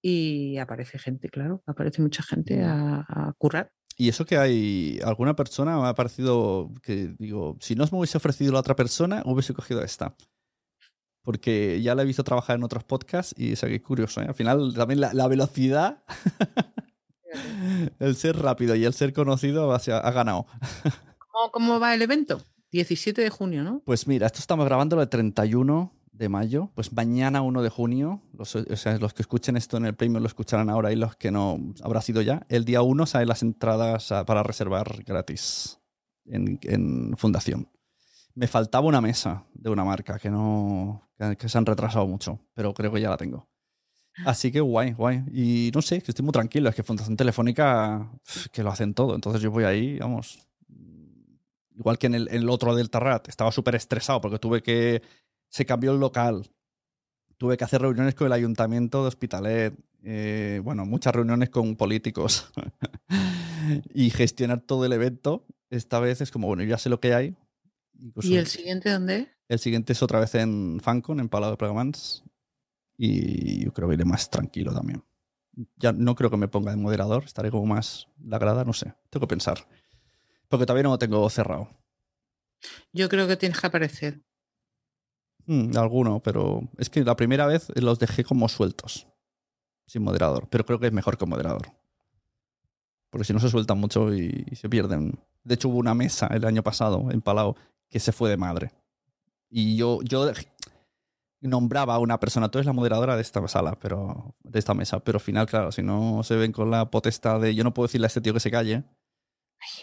y aparece gente, claro, aparece mucha gente a, currar. Y eso que hay alguna persona me ha parecido que digo, si no me hubiese ofrecido la otra persona, hubiese cogido esta. Porque ya la he visto trabajar en otros podcasts y es que curioso. ¿eh? Al final también la velocidad el ser rápido y el ser conocido ha, ganado. ¿Cómo, va el evento? 17 de junio, ¿no? Pues mira, esto estamos grabando el 31 de mayo. Pues mañana 1 de junio, los, o sea, los que escuchen esto en el premio lo escucharán ahora y los que no habrá sido ya. El día 1 salen las entradas para reservar gratis en, en, Fundación. Me faltaba una mesa de una marca que no que se han retrasado mucho, pero creo que ya la tengo. Así que guay, guay. Y no sé, que estoy muy tranquilo. Es que Fundación Telefónica, que lo hacen todo. Entonces yo voy ahí, vamos. Igual que en el, otro del Tarrat, estaba súper estresado porque tuve que. Se cambió el local. Tuve que hacer reuniones con el ayuntamiento de Hospitalet. Eh, bueno, muchas reuniones con políticos. y gestionar todo el evento. Esta vez es como, bueno, ya sé lo que hay. ¿Y el siguiente dónde? El siguiente es otra vez en Fancon, en Palau de Plegamans y yo creo que iré más tranquilo también. Ya no creo que me ponga de moderador, estaré como más la grada, no sé, tengo que pensar. Porque todavía no lo tengo cerrado. Yo creo que tienes que aparecer. Mm, alguno, pero es que la primera vez los dejé como sueltos, sin moderador, pero creo que es mejor que moderador. Porque si no se sueltan mucho y, y se pierden. De hecho, hubo una mesa el año pasado en Palau que se fue de madre. Y yo, yo nombraba a una persona, tú eres la moderadora de esta sala, pero de esta mesa, pero al final, claro, si no se ven con la potestad de yo no puedo decirle a este tío que se calle.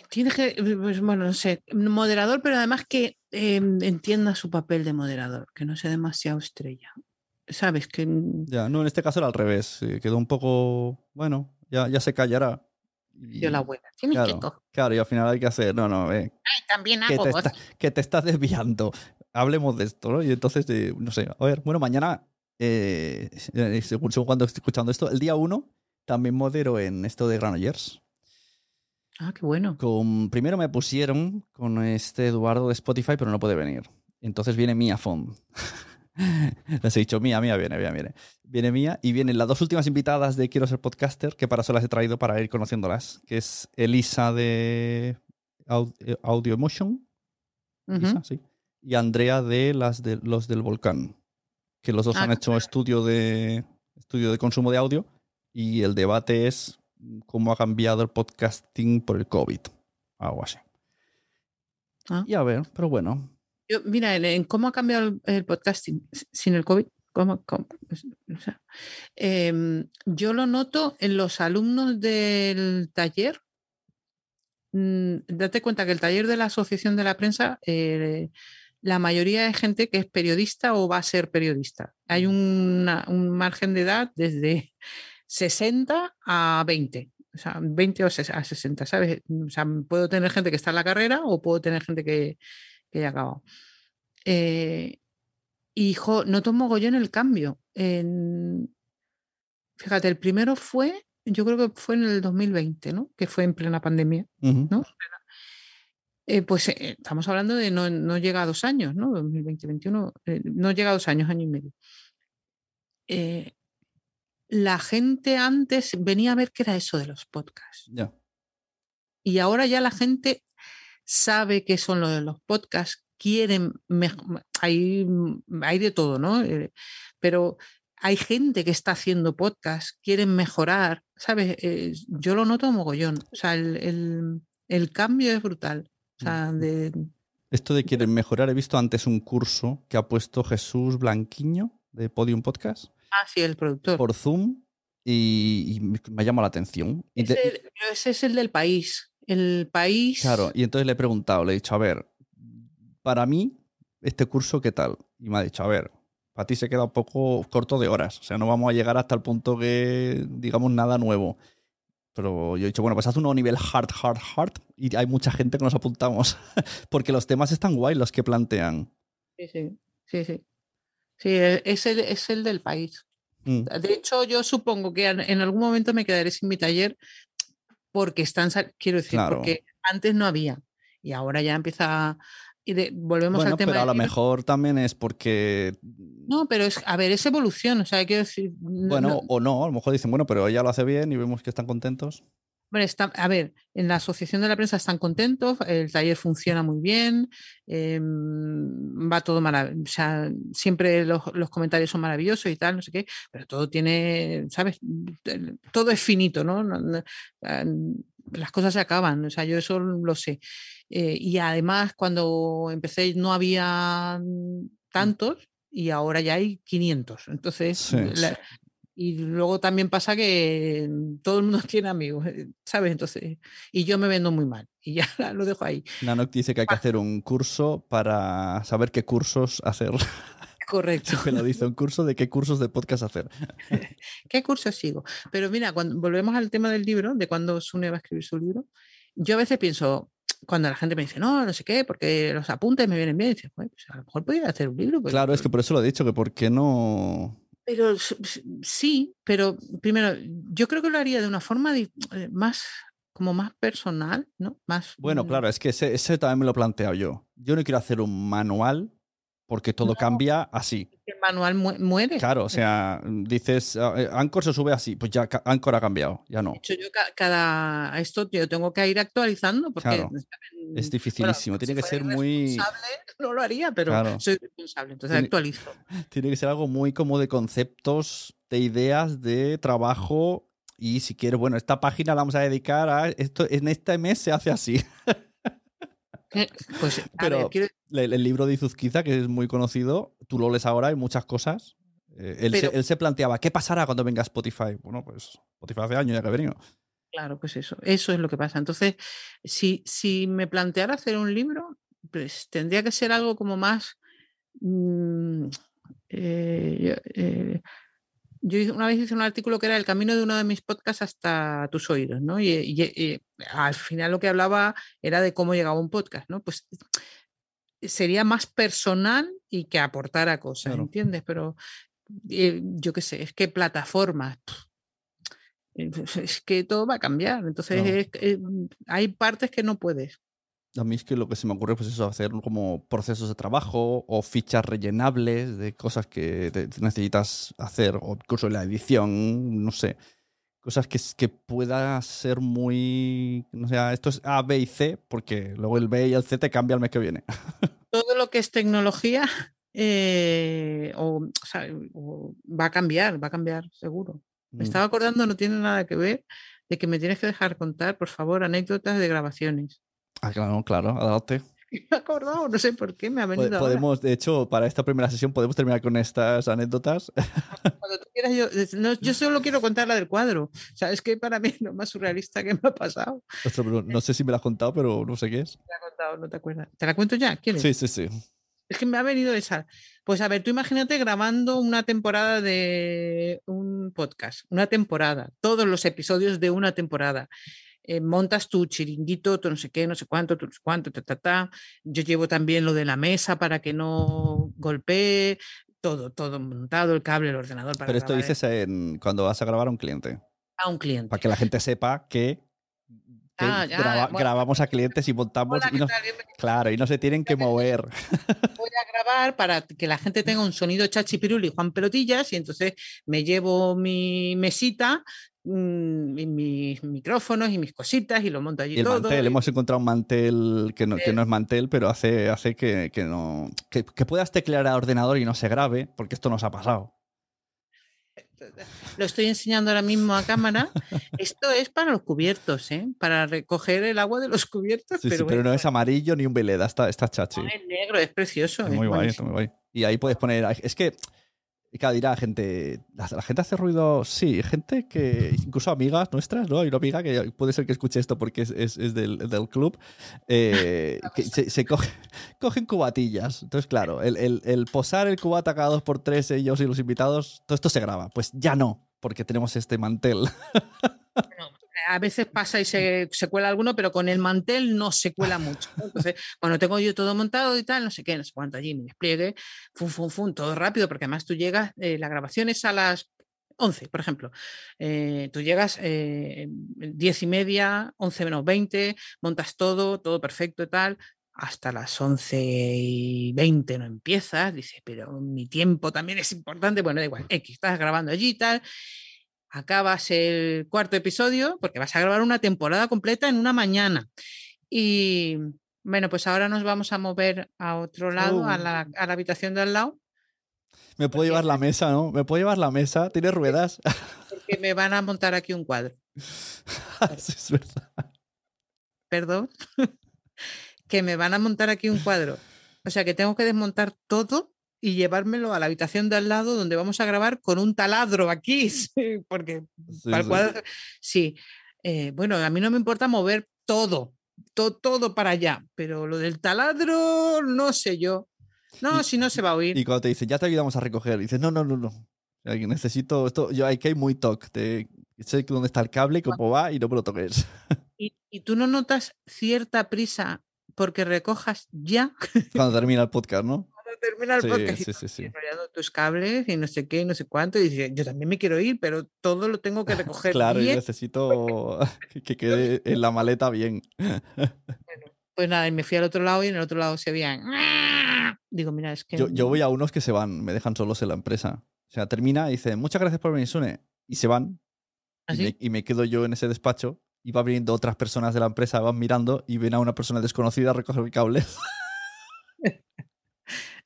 Tienes que, pues, bueno, no sé, moderador, pero además que em, entienda su papel de moderador, que no sea demasiado estrella. ¿Sabes? Que... Ya, no, en este caso era al revés. Quedó un poco, bueno, ya, ya se callará. Yo la buena. claro, claro, y al final hay que hacer, no, no, eh, Ay, también hago que te, que te estás desviando hablemos de esto, ¿no? Y entonces, eh, no sé, a ver, bueno, mañana, eh, eh, según, cuando estoy escuchando esto, el día 1 también modero en esto de Granollers. Ah, qué bueno. Con, primero me pusieron con este Eduardo de Spotify, pero no puede venir. Entonces viene Mía Fon. Les he dicho, Mía, Mía, viene, viene, viene. Viene Mía y vienen las dos últimas invitadas de Quiero ser podcaster, que para eso las he traído para ir conociéndolas, que es Elisa de Audio Emotion. Elisa, sí y Andrea de las de los del volcán, que los dos ah, han hecho estudio de estudio de consumo de audio y el debate es cómo ha cambiado el podcasting por el COVID, algo así. Ah. Y a ver, pero bueno. Yo, mira, en, cómo ha cambiado el, podcasting sin el COVID, ¿cómo, pues, em, yo lo noto en los alumnos del taller. Mm, date cuenta que el taller de la Asociación de la Prensa eh, la mayoría de gente que es periodista o va a ser periodista. Hay un margen de edad desde 60 a 20. O sea, 20 o a 60, ¿sabes? O sea, puedo tener gente que está en la carrera o puedo tener gente que, que ya ha acabado. Eh, hijo, no tomo en el cambio. fíjate, el primero fue, yo creo que fue en el 2020, ¿no? Que fue en plena pandemia, ¿no? Eh, pues eh, estamos hablando de no, no llega a dos años, ¿no? 2020-2021, eh, no llega a dos años, año y medio. Eh, la gente antes venía a ver qué era eso de los podcasts. Ya. Y ahora ya la gente sabe qué son lo de los podcasts, quieren, mej- hay, hay de todo, ¿no? Pero hay gente que está haciendo podcasts, quieren mejorar, ¿sabes? Yo lo noto mogollón. O sea, el, el- el cambio es brutal. O sea, de, Esto de quieren mejorar, he visto antes un curso que ha puesto Jesús Blanquiño de Podium Podcast ah, sí, el productor. por Zoom y, y me llama la atención. Pero ese es el del país. El país. Claro, y entonces le he preguntado, le he dicho, a ver, para mí, este curso, ¿qué tal? Y me ha dicho, a ver, para ti se queda un poco corto de horas, o sea, no vamos a llegar hasta el punto que digamos nada nuevo. Pero yo he dicho, bueno, pues haz uno a nivel hard, hard, hard, y hay mucha gente que nos apuntamos, porque los temas están guay los que plantean. Sí, sí, sí, sí. Sí, e- es el, es el del país. Mm. De hecho, yo supongo que en, algún momento me quedaré sin mi taller porque están, quiero decir, Claro. porque antes no había y ahora ya empieza. Y de- volvemos Bueno, al tema. pero a lo mejor también es porque, No, pero es, a ver, es evolución, o sea, quiero decir. no- bueno, no- o no, a lo mejor dicen, bueno, pero ella lo hace bien y vemos que están contentos. Hombre, está- a ver, en la Asociación de la Prensa están contentos, el taller funciona muy bien, em, va todo maravilloso, o sea, siempre los, los comentarios son maravillosos y tal, no sé qué, pero todo tiene, ¿sabes? Todo es finito, ¿no? No- no- Las cosas se acaban, o sea, yo eso lo sé. Eh, y además, cuando empecé no había tantos y ahora ya hay 500. Entonces, Sí. la- y luego también pasa que todo el mundo tiene amigos, eh, ¿sabes? Entonces, y yo me vendo muy mal y ya lo dejo ahí. Nanok dice que hay que hacer un curso para saber qué cursos hacer. Correcto. Siempre lo dice, un curso de qué cursos de podcast hacer. ¿Qué curso sigo? Pero mira, cuando volvemos al tema del libro, de cuando Sune va a escribir su libro, yo a veces pienso, cuando la gente me dice, no, no sé qué, porque los apuntes me vienen bien, y dices, "Bueno, pues a lo mejor podría hacer un libro. pues, Claro, es que por eso lo he dicho, que por qué no... Pero sí, pero primero, yo creo que lo haría de una forma eh, más, como más personal, ¿no? Más. Bueno, mm, claro, es que ese, ese también me lo he planteado yo. Yo no quiero hacer un manual porque todo cambia así. El manual mu- muere. Claro, o sea, dices, ah, eh, Anchor se sube así, pues ya Anchor ha cambiado, ya no. De hecho, yo ca- cada esto yo tengo que ir actualizando porque Claro. Es dificilísimo, tiene si que ser muy... no lo haría, pero Claro. soy responsable, entonces Tiene- actualizo. Tiene que ser algo muy como de conceptos, de ideas, de trabajo. Y si quieres, bueno, esta página la vamos a dedicar a esto. En este mes se hace así. Eh, Pues, Pero ver, quiero- el, el libro de Izuzquiza, que es muy conocido, tú lo lees ahora, hay muchas cosas. Eh, él, Pero- se, él se planteaba, ¿qué pasará cuando venga Spotify? Bueno, pues Spotify hace años ya que ha venido. Claro, pues eso, eso es lo que pasa. Entonces, si, si me planteara hacer un libro, pues tendría que ser algo como más. mm, eh, yo, eh, una vez hice un artículo que era el camino de uno de mis podcasts hasta tus oídos, ¿no? Y, y- y al final lo que hablaba era de cómo llegaba un podcast, ¿no? Pues sería más personal y que aportara cosas, Claro. ¿entiendes? Pero eh, yo qué sé, es que plataformas. eh, Es que todo va a cambiar. Entonces, Claro. es- eh, hay partes que no puedes. A mí es que lo que se me ocurre pues eso, hacer como procesos de trabajo o fichas rellenables de cosas que te- necesitas hacer, o incluso la edición, no sé. Cosas que, que pueda ser muy... No sé, esto es A, B y C, porque luego el B y el C te cambia el mes que viene. Todo lo que es tecnología eh, o, o sea, o va a cambiar, va a cambiar, seguro. Me Mm. estaba acordando, no tiene nada que ver, de que me tienes que dejar contar, por favor, anécdotas de grabaciones. Ah, claro, claro, adelante. Me he acordado, no sé por qué me ha venido ahora. Podemos, de hecho, para esta primera sesión podemos terminar con estas anécdotas. Cuando tú quieras, yo, no, yo solo quiero contar la del cuadro. O sea, es que para mí es lo más surrealista que me ha pasado. Ostras, pero no sé si me la has contado, pero no sé qué es. Te la he contado, no te acuerdas. ¿Te la cuento ya? ¿Quieres? Sí, sí, sí. Es que me ha venido esa. Pues a ver, tú imagínate grabando una temporada de un podcast, una temporada, todos los episodios de una temporada. Eh, montas tu chiringuito, tu no sé qué, no sé cuánto, tu no sé cuánto, ta, ta, ta. Yo llevo también lo de la mesa para que no golpee, todo, todo montado, el cable, el ordenador para Pero esto dices en, cuando vas a grabar a un cliente. a un cliente. Para que la gente sepa que Ah, ya, graba- bueno. grabamos a clientes y montamos Hola, y ¿qué no, claro, y no se tienen que mover. voy a grabar para que la gente tenga un sonido chachipiruli Juan Pelotillas y entonces me llevo mi mesita, y mis micrófonos y mis cositas y lo monto allí Y el todo. mantel, hemos encontrado un mantel que no, que Eh. no es mantel, pero hace, hace que, que no. Que, que puedas teclear a ordenador y no se grabe, porque esto nos ha pasado. Lo estoy enseñando ahora mismo a cámara. Esto es para los cubiertos, ¿eh? para recoger el agua de los cubiertos. Sí, sí, pero pero no es amarillo ni un veleda, está, está chachi. no, es negro, es precioso. Es muy guay, muy guay. Y ahí puedes poner. Es que. Y claro, dirá gente. La, la gente hace ruido. Sí, gente que. Incluso amigas nuestras, ¿no? Hay una amiga que puede ser que escuche esto porque es, es- es del, del club. eh, que se, se coge- cogen cubatillas. Entonces, claro, el, el- el posar el cubata cada dos por tres, ellos y los invitados, todo esto se graba. Pues ya no, porque tenemos este mantel. a veces pasa y se, se cuela alguno, pero con el mantel no se cuela mucho. ¿no? Entonces, bueno, tengo yo todo montado y tal, no sé qué, no sé cuánto allí, mi despliegue, fum, fum, fum, todo rápido, porque además tú llegas, eh, la grabación es a las 11, por ejemplo. Eh, tú llegas eh, 10 y media, 11 menos 20, montas todo, todo perfecto y tal. Hasta las 11 y 20 no empiezas, dices, pero mi tiempo también es importante. Bueno, da igual, X, estás grabando allí y tal acabas el cuarto episodio, porque vas a grabar una temporada completa en una mañana. Y bueno, pues ahora nos vamos a mover a otro lado, a, la, a la habitación de al lado, Me puedo llevar la mesa, ¿no? Me puedo llevar la mesa. Tiene ruedas. porque me van a montar aquí un cuadro. Es verdad. Perdón. que me van a montar aquí un cuadro. O sea que tengo que desmontar todo y llevármelo a la habitación de al lado donde vamos a grabar con un taladro aquí, sí, porque Sí, para el sí. cuadro, sí. Eh, bueno, a mí no me importa mover todo, to- todo para allá, pero lo del taladro, no sé yo. No, Y- si no se va a oír. Y cuando te dicen, ya te ayudamos a recoger, dices, no, no, no, no. Necesito esto. Yo aquí hay muy toque. Te, sé dónde está el cable, cómo va y no me lo toques. Y, y tú no notas cierta prisa porque recojas ya Cuando termina el podcast, ¿no? Termina el Sí, podcast. y sí, sí, sí. enrollando tus cables y no sé qué, no sé cuánto. Y dices, yo también me quiero ir, pero todo lo tengo que recoger Claro, y bien. necesito que- que quede en la maleta bien. Pues nada, y me fui al otro lado y en el otro lado se veían. Digo, mira, es que. Yo, yo voy a unos que se van, me dejan solos en la empresa. O sea, termina y dice, muchas gracias por venir, Sune. Y se van. ¿Ah, y, me, y me quedo yo en ese despacho. Y va viniendo otras personas de la empresa, van mirando y ven a una persona desconocida a recoger el cable. y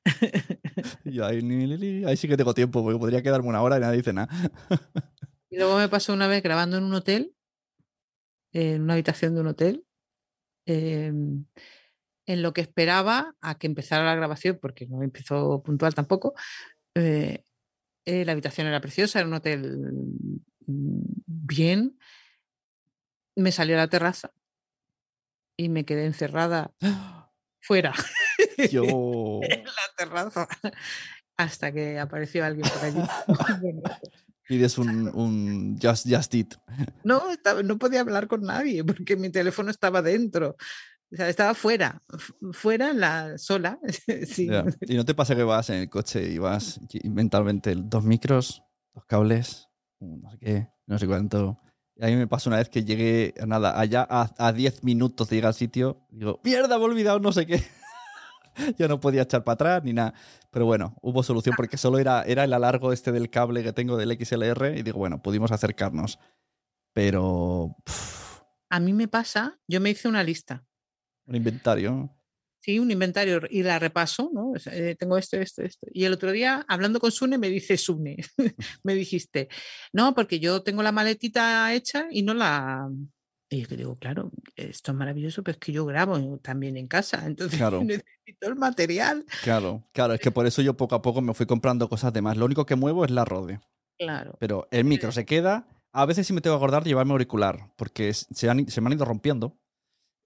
yo ahí, li, li, li, ahí sí que tengo tiempo, porque podría quedarme una hora y nadie dice nada. Y luego me pasó una vez grabando en un hotel, en una habitación de un hotel, em, en lo que esperaba a que empezara la grabación, porque no empezó puntual tampoco. eh, eh, la habitación era preciosa, era un hotel mm, bien. Me salí a la terraza y me quedé encerrada fuera Yo. en la terraza hasta que apareció alguien por allí. Bueno, Pides un, un Just, just Eat. No, estaba- no podía hablar con nadie porque mi teléfono estaba dentro. O sea, estaba fuera, fu- fuera la sola. sí. Y no te pasa que vas en el coche y vas mentalmente dos micros, dos cables, no sé qué, no sé cuánto. Y a mí me pasó una vez que llegué, nada, allá a, a 10 minutos de llegar al sitio, digo, mierda, me he olvidado no sé qué. ya no podía echar para atrás ni nada. Pero bueno, hubo solución porque solo era, era el alargo este del cable que tengo del XLR y digo, bueno, pudimos acercarnos. Pero... pff, A mí me pasa, yo me hice una lista, un inventario. sí, un inventario y la repaso, ¿no? Eh, tengo esto, esto, esto. Y el otro día, hablando con Sune, me dice Sune, me dijiste, no, porque yo tengo la maletita hecha y no la... Y yo digo, claro, esto es maravilloso, pero es que yo grabo también en casa, entonces Claro. necesito el material. Claro, claro, es que por eso yo poco a poco me fui comprando cosas de más. Lo único que muevo es la rode. Claro. Pero el micro se queda. A veces sí me tengo que acordar de llevarme auricular, porque se, han, se me han ido rompiendo.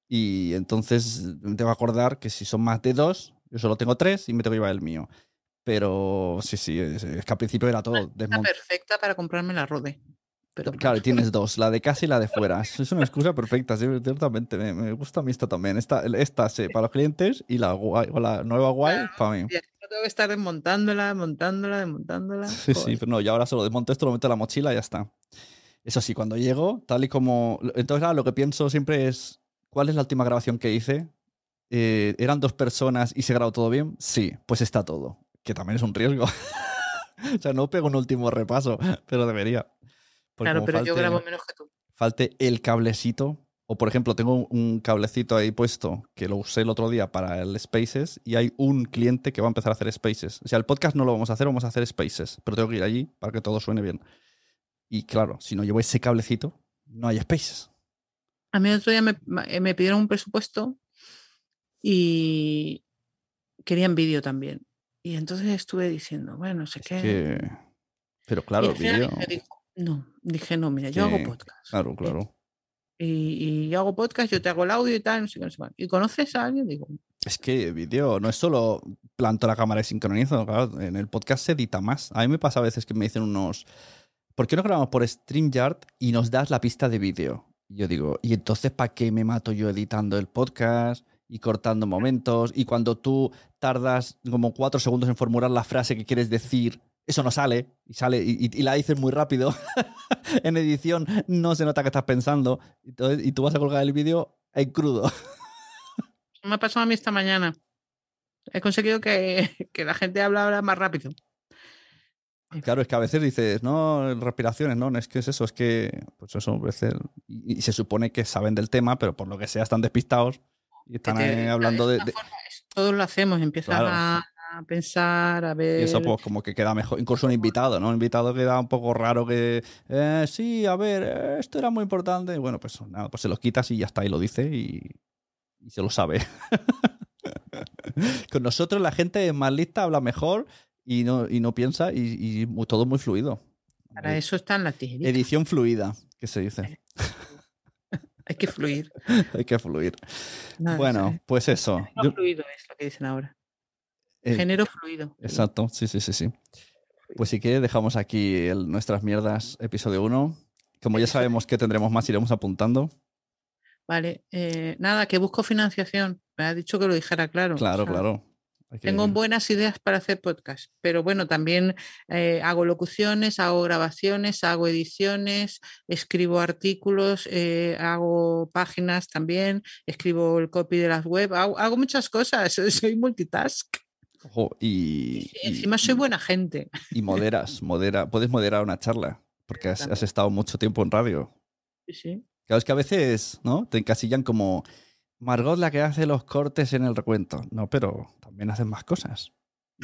Y entonces me tengo que acordar que si son más de dos, yo solo tengo tres y me tengo que llevar el mío. Pero sí, sí, es, es que al principio era todo. Está desmont- perfecta para comprarme la Rode. Pero Claro, tienes dos, la de casa y la de fuera. Es una excusa perfecta, sí, ciertamente. Me, me gusta a mí esta también. Esta, esta sí, para los clientes y la, guay, o la nueva guay para mí. Tengo que estar desmontándola, desmontándola, desmontándola. Sí, sí, Joder. pero no, y ahora solo desmonto esto, lo meto en la mochila y ya está. Eso sí, cuando llego, tal y como... Entonces, ahora lo que pienso siempre es, ¿cuál es la última grabación que hice? Eh, ¿Eran dos personas y se grabó todo bien? Sí, pues está todo. Que también es un riesgo. o sea, no pego un último repaso, pero debería. Porque claro, pero yo falte- grabo menos que tú. falte el cablecito. O por ejemplo, tengo un cablecito ahí puesto que lo usé el otro día para el Spaces y hay un cliente que va a empezar a hacer Spaces. O sea, el podcast no lo vamos a hacer, vamos a hacer Spaces, pero tengo que ir allí para que todo suene bien. Y claro, si no llevo ese cablecito, no hay Spaces. A mí el otro día me, eh, me pidieron un presupuesto y querían vídeo también. Y entonces estuve diciendo, bueno, no sé Es qué. que... Pero Y claro, al final vídeo... dije, dijo, no, dije, no, mira, yo hago podcast. Claro, claro. Y, y yo hago podcast, yo te hago el audio y tal, no sé qué, no sé cuánto. ¿Y conoces a alguien? Digo, Es que vídeo no es solo planto la cámara y sincronizo, claro, en el podcast se edita más. A mí me pasa a veces que me dicen unos, ¿por qué no grabamos por StreamYard y nos das la pista de vídeo? Y yo digo, ¿y entonces para qué me mato yo editando el podcast y cortando momentos? Y cuando tú tardas como cuatro segundos en formular la frase que quieres decir, eso no sale y sale y, la dices muy rápido. en edición no se nota que estás pensando Entonces- y tú vas a colgar el vídeo en crudo. me ha pasado a mí esta mañana. He conseguido que, que la gente habla ahora más rápido. Claro, es que a veces dices, no, respiraciones, no, no es que es eso, es que, pues eso, a veces, y, y se supone que saben del tema, pero por lo que sea están despistados y están te- ahí hablando de, Todos lo hacemos, empiezan Claro. a, a pensar, a ver. y eso pues como que queda mejor, incluso un invitado, ¿no? Un invitado queda un poco raro que, eh, sí, a ver, eh, esto era muy importante, bueno, pues nada, pues se los quitas y ya está, y lo dice y, y se lo sabe. Con nosotros la gente es más lista, habla mejor y no, y no piensa y, y todo muy fluido. Para eso están las tijeritas. Edición fluida, que se dice. Hay que fluir. Hay que fluir. No, bueno, pues eso. Yo- fluido es lo que dicen ahora. Eh, Género fluido. exacto, sí, sí, sí, sí. Pues si quieres, dejamos aquí el- nuestras mierdas, episodio 1. Como ya sabemos que tendremos más, iremos apuntando. Vale. eh, nada, que busco financiación. Me ha dicho que lo dijera claro. Claro, o sea, claro. Que- Tengo buenas ideas para hacer podcast, pero bueno, también eh, hago locuciones, hago grabaciones, hago ediciones, escribo artículos, eh, hago páginas también, escribo el copy de las web, hago, hago muchas cosas, soy multitask. Ojo, y, Y encima soy buena gente. y moderas, modera, puedes moderar una charla, porque has, estado mucho tiempo en radio. Sí, sí. Claro, es que a veces, ¿no? Te encasillan como Margot la que hace los cortes en el recuento. No, pero también haces más cosas.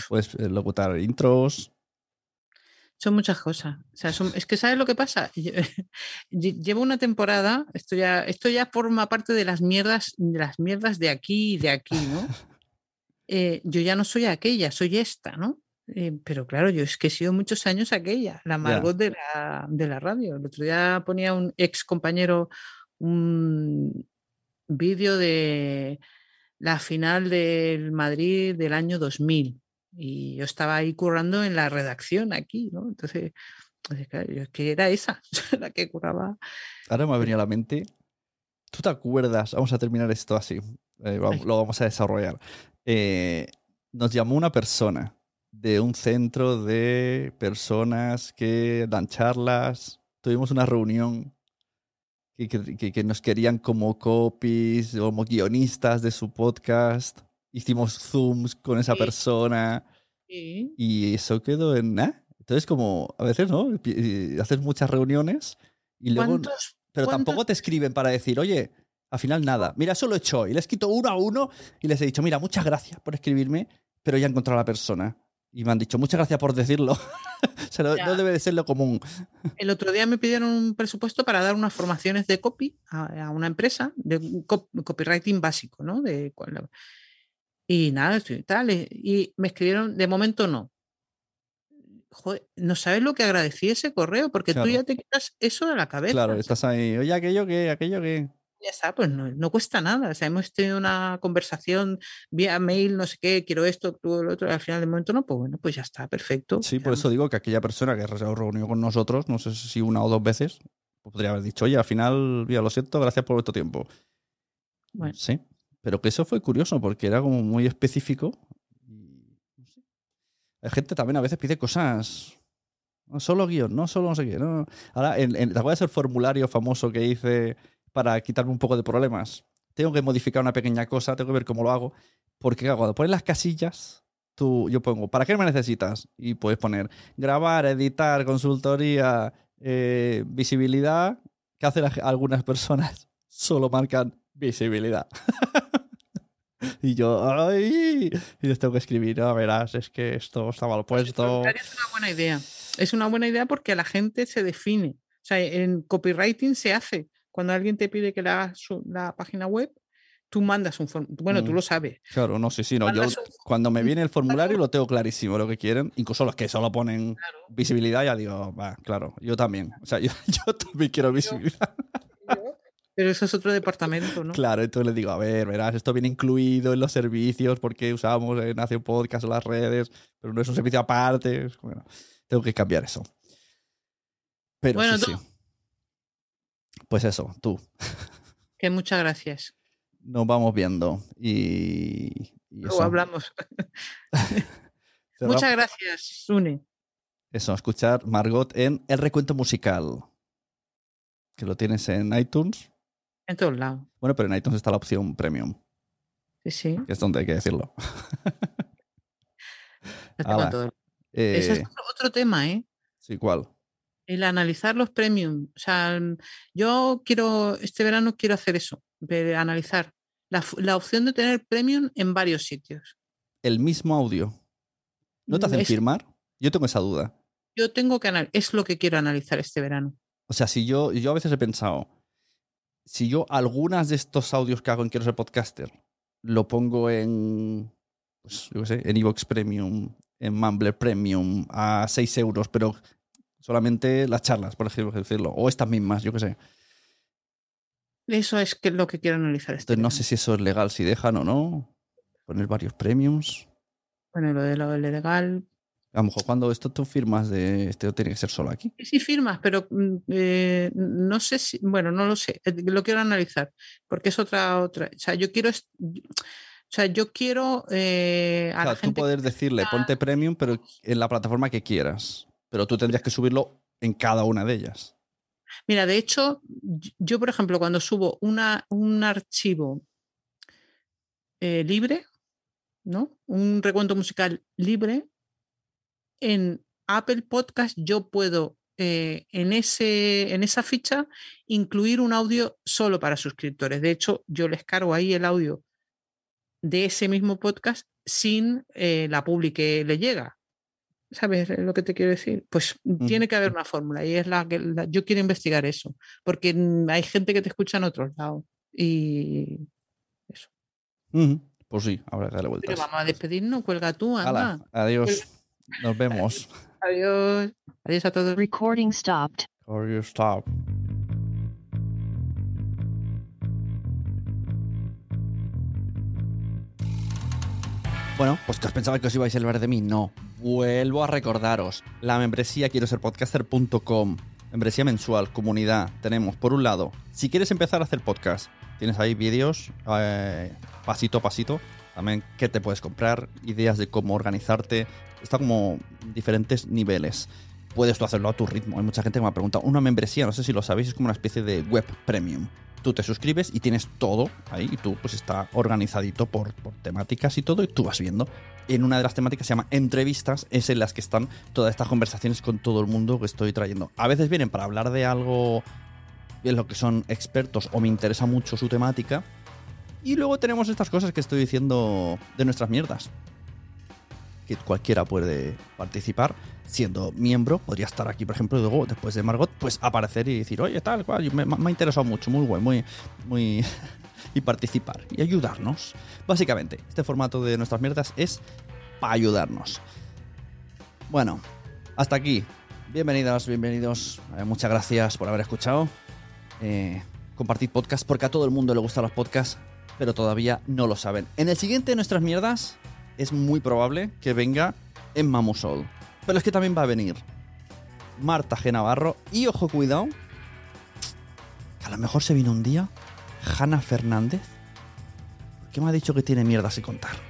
Puedes eh, locutar intros. Son muchas cosas. O sea, son- es que ¿sabes lo que pasa? Llevo una temporada, esto ya, esto ya forma parte de las mierdas, de las mierdas de aquí y de aquí, ¿no? Eh, yo ya no soy aquella, soy esta, ¿no? Eh, pero claro, yo es que he sido muchos años aquella, la Margot de, la, de la radio. El otro día ponía un ex compañero un vídeo de la final del Madrid del año 2000 y yo estaba ahí currando en la redacción aquí, ¿no? Entonces, claro, yo es que era esa, la que curraba. Ahora me ha venido a la mente. ¿Tú te acuerdas? Vamos a terminar esto así. eh, lo vamos a desarrollar. Eh, nos llamó una persona de un centro de personas que dan charlas. Tuvimos una reunión que, que- nos querían como copies, como guionistas de su podcast. Hicimos zooms con esa Sí. persona. Sí. Y eso quedó en nada. Entonces, como a veces, ¿no? Pi- Haces muchas reuniones y luego. ¿Cuántos, Pero tampoco te escriben para decir, oye, al final nada. Mira, eso lo he hecho hoy. Les quito uno a uno y les he dicho, mira, muchas gracias por escribirme, pero ya he encontrado a la persona. Y me han dicho, muchas gracias por decirlo. o sea, no, debe de ser lo común. El otro día me pidieron un presupuesto para dar unas formaciones de copy a, a una empresa, de copywriting básico, ¿no? De, y nada, estoy tal. Y, y me escribieron, de momento no. Joder, no sabes lo que agradecí ese correo, porque Claro. tú ya te quitas eso de la cabeza. Claro, estás ahí, oye, aquello que, aquello que. Ya está, pues no, no cuesta nada. O sea, hemos tenido una conversación vía mail, no sé qué, quiero esto, tú lo otro, y al final de momento no, pues bueno, pues ya está, perfecto. Sí, por eso digo que aquella persona que se reunió con nosotros, no sé si una o dos veces, pues podría haber dicho, oye, al final, mira, lo siento, gracias por vuestro tiempo. Bueno. Sí, pero que eso fue curioso porque era como muy específico. no sé. La gente también a veces pide cosas No solo guion, no solo no sé qué. No. Ahora, en, en- ¿te acuerdas el formulario famoso que hice para quitarme un poco de problemas? Tengo que modificar una pequeña cosa, tengo que ver cómo lo hago. Porque cuando pones las casillas, tú, yo pongo, ¿para qué me necesitas? Y puedes poner grabar, editar, consultoría, eh, visibilidad. ¿Qué hacen algunas personas? Solo marcan visibilidad. y yo, ¡ay! Y les tengo que escribir, no, verás, es que esto está mal puesto. Formulario Es una buena idea. Es una buena idea porque la gente se define. O sea, en copywriting se hace. Cuando alguien te pide que le hagas su- la página web, tú mandas un formulario. Bueno, tú Mm. lo sabes. Claro, no, sí, sí, no. Yo un- cuando me viene el formulario lo tengo clarísimo lo que quieren. Incluso los que solo ponen visibilidad, ya digo, va, claro, yo también. O sea, yo, yo también quiero visibilidad. Pero eso es otro departamento, ¿no? Claro, entonces le digo, a ver, verás, esto viene incluido en los servicios porque usamos en Hace Podcast o las redes, pero no es un servicio aparte. Bueno, tengo que cambiar eso. Pero Bueno, sí, sí. Pues eso, tú. Que muchas gracias. Nos vamos viendo y. y Luego hablamos. Muchas gracias, Sune. Eso, escuchar Margot en El Recuento Musical. Que lo tienes en iTunes. En todos lados. Bueno, pero en iTunes está la opción premium, Sí, sí. que es donde hay que decirlo. Eh, Ese es otro, otro tema, ¿eh? Sí, ¿cuál? El analizar los premium. O sea, mm, yo quiero, este verano quiero hacer eso, de analizar la, la opción de tener premium en varios sitios. El mismo audio. ¿No te hacen Es- firmar? Yo tengo esa duda. Yo tengo que analizar, es lo que quiero analizar este verano. O sea, si yo, yo a veces he pensado, si yo algunas de estos audios que hago en Quiero ser podcaster lo pongo en, pues, yo qué sé, en Evox Premium, en Mumbler Premium a 6 euros, pero solamente las charlas, por ejemplo, decirlo, o estas mismas, yo qué sé. Eso es que, lo que quiero analizar este Entonces no sé si eso es legal, si dejan o no. Poner varios premiums. Bueno, lo de lo legal. A lo mejor cuando esto tú firmas de este tiene que ser solo aquí. Sí firmas, pero mm, eh, no sé si, bueno, no lo sé, eh, lo quiero analizar, porque es otra, otra, o sea, yo quiero, o sea, yo quiero eh, a O sea, la tú poder decirle ponte premium, pero en la plataforma que quieras. Pero tú tendrías que subirlo en cada una de ellas. Mira, de hecho, yo, por ejemplo, cuando subo una, un archivo eh, libre, ¿no? Un recuento musical libre, en Apple Podcast yo puedo eh, en, ese, en esa ficha incluir un audio solo para suscriptores. De hecho, yo les cargo ahí el audio de ese mismo podcast sin eh, la publi que le llega. ¿Sabes lo que te quiero decir? Pues tiene que haber una fórmula y es la que la- yo quiero investigar eso, porque mm, hay gente que te escucha en otros lados y Ujú. Pues sí, habrá que darle pero vueltas. vamos a despedirnos, cuelga tú, anda. Hala, adiós. Nos vemos. Adiós. Adiós a todos. Recording stopped. Or you Bueno, pues que os pensaba que os ibais a hablar de mí. No. Vuelvo a recordaros. La membresía quiero ser podcaster.com. Membresía mensual, comunidad. Tenemos, por un lado, si quieres empezar a hacer podcast, tienes ahí vídeos eh, pasito a pasito. También qué te puedes comprar, ideas de cómo organizarte. Está como en diferentes niveles. Puedes tú hacerlo a tu ritmo. Hay mucha gente que me ha preguntado. Una membresía, no sé si lo sabéis, es como una especie de web premium. Tú te suscribes y tienes todo ahí y tú pues está organizadito por, por temáticas y todo y tú vas viendo. En una de las temáticas se llama entrevistas, es en las que están todas estas conversaciones con todo el mundo que estoy trayendo. A veces vienen para hablar de algo en lo que son expertos o me interesa mucho su temática. Y luego tenemos estas cosas que estoy diciendo de nuestras mierdas. Que cualquiera puede participar siendo miembro. Podría estar aquí, por ejemplo, y luego, después de Margot, pues aparecer y decir, oye, tal cual, me, ha interesado mucho, muy bueno, muy, muy. y participar y ayudarnos. Básicamente, este formato de nuestras mierdas es para ayudarnos. Bueno, hasta aquí. Bienvenidas, bienvenidos. Eh, muchas gracias por haber escuchado. Eh, compartid podcast porque a todo el mundo le gustan los podcasts, pero todavía no lo saben. En el siguiente de nuestras mierdas es muy probable que venga Emma Musol. Pero es que también va a venir Marta G. Navarro y, ojo, cuidado, que a lo mejor se viene un día Hanna Fernández, que me ha dicho que tiene mierdas que contar.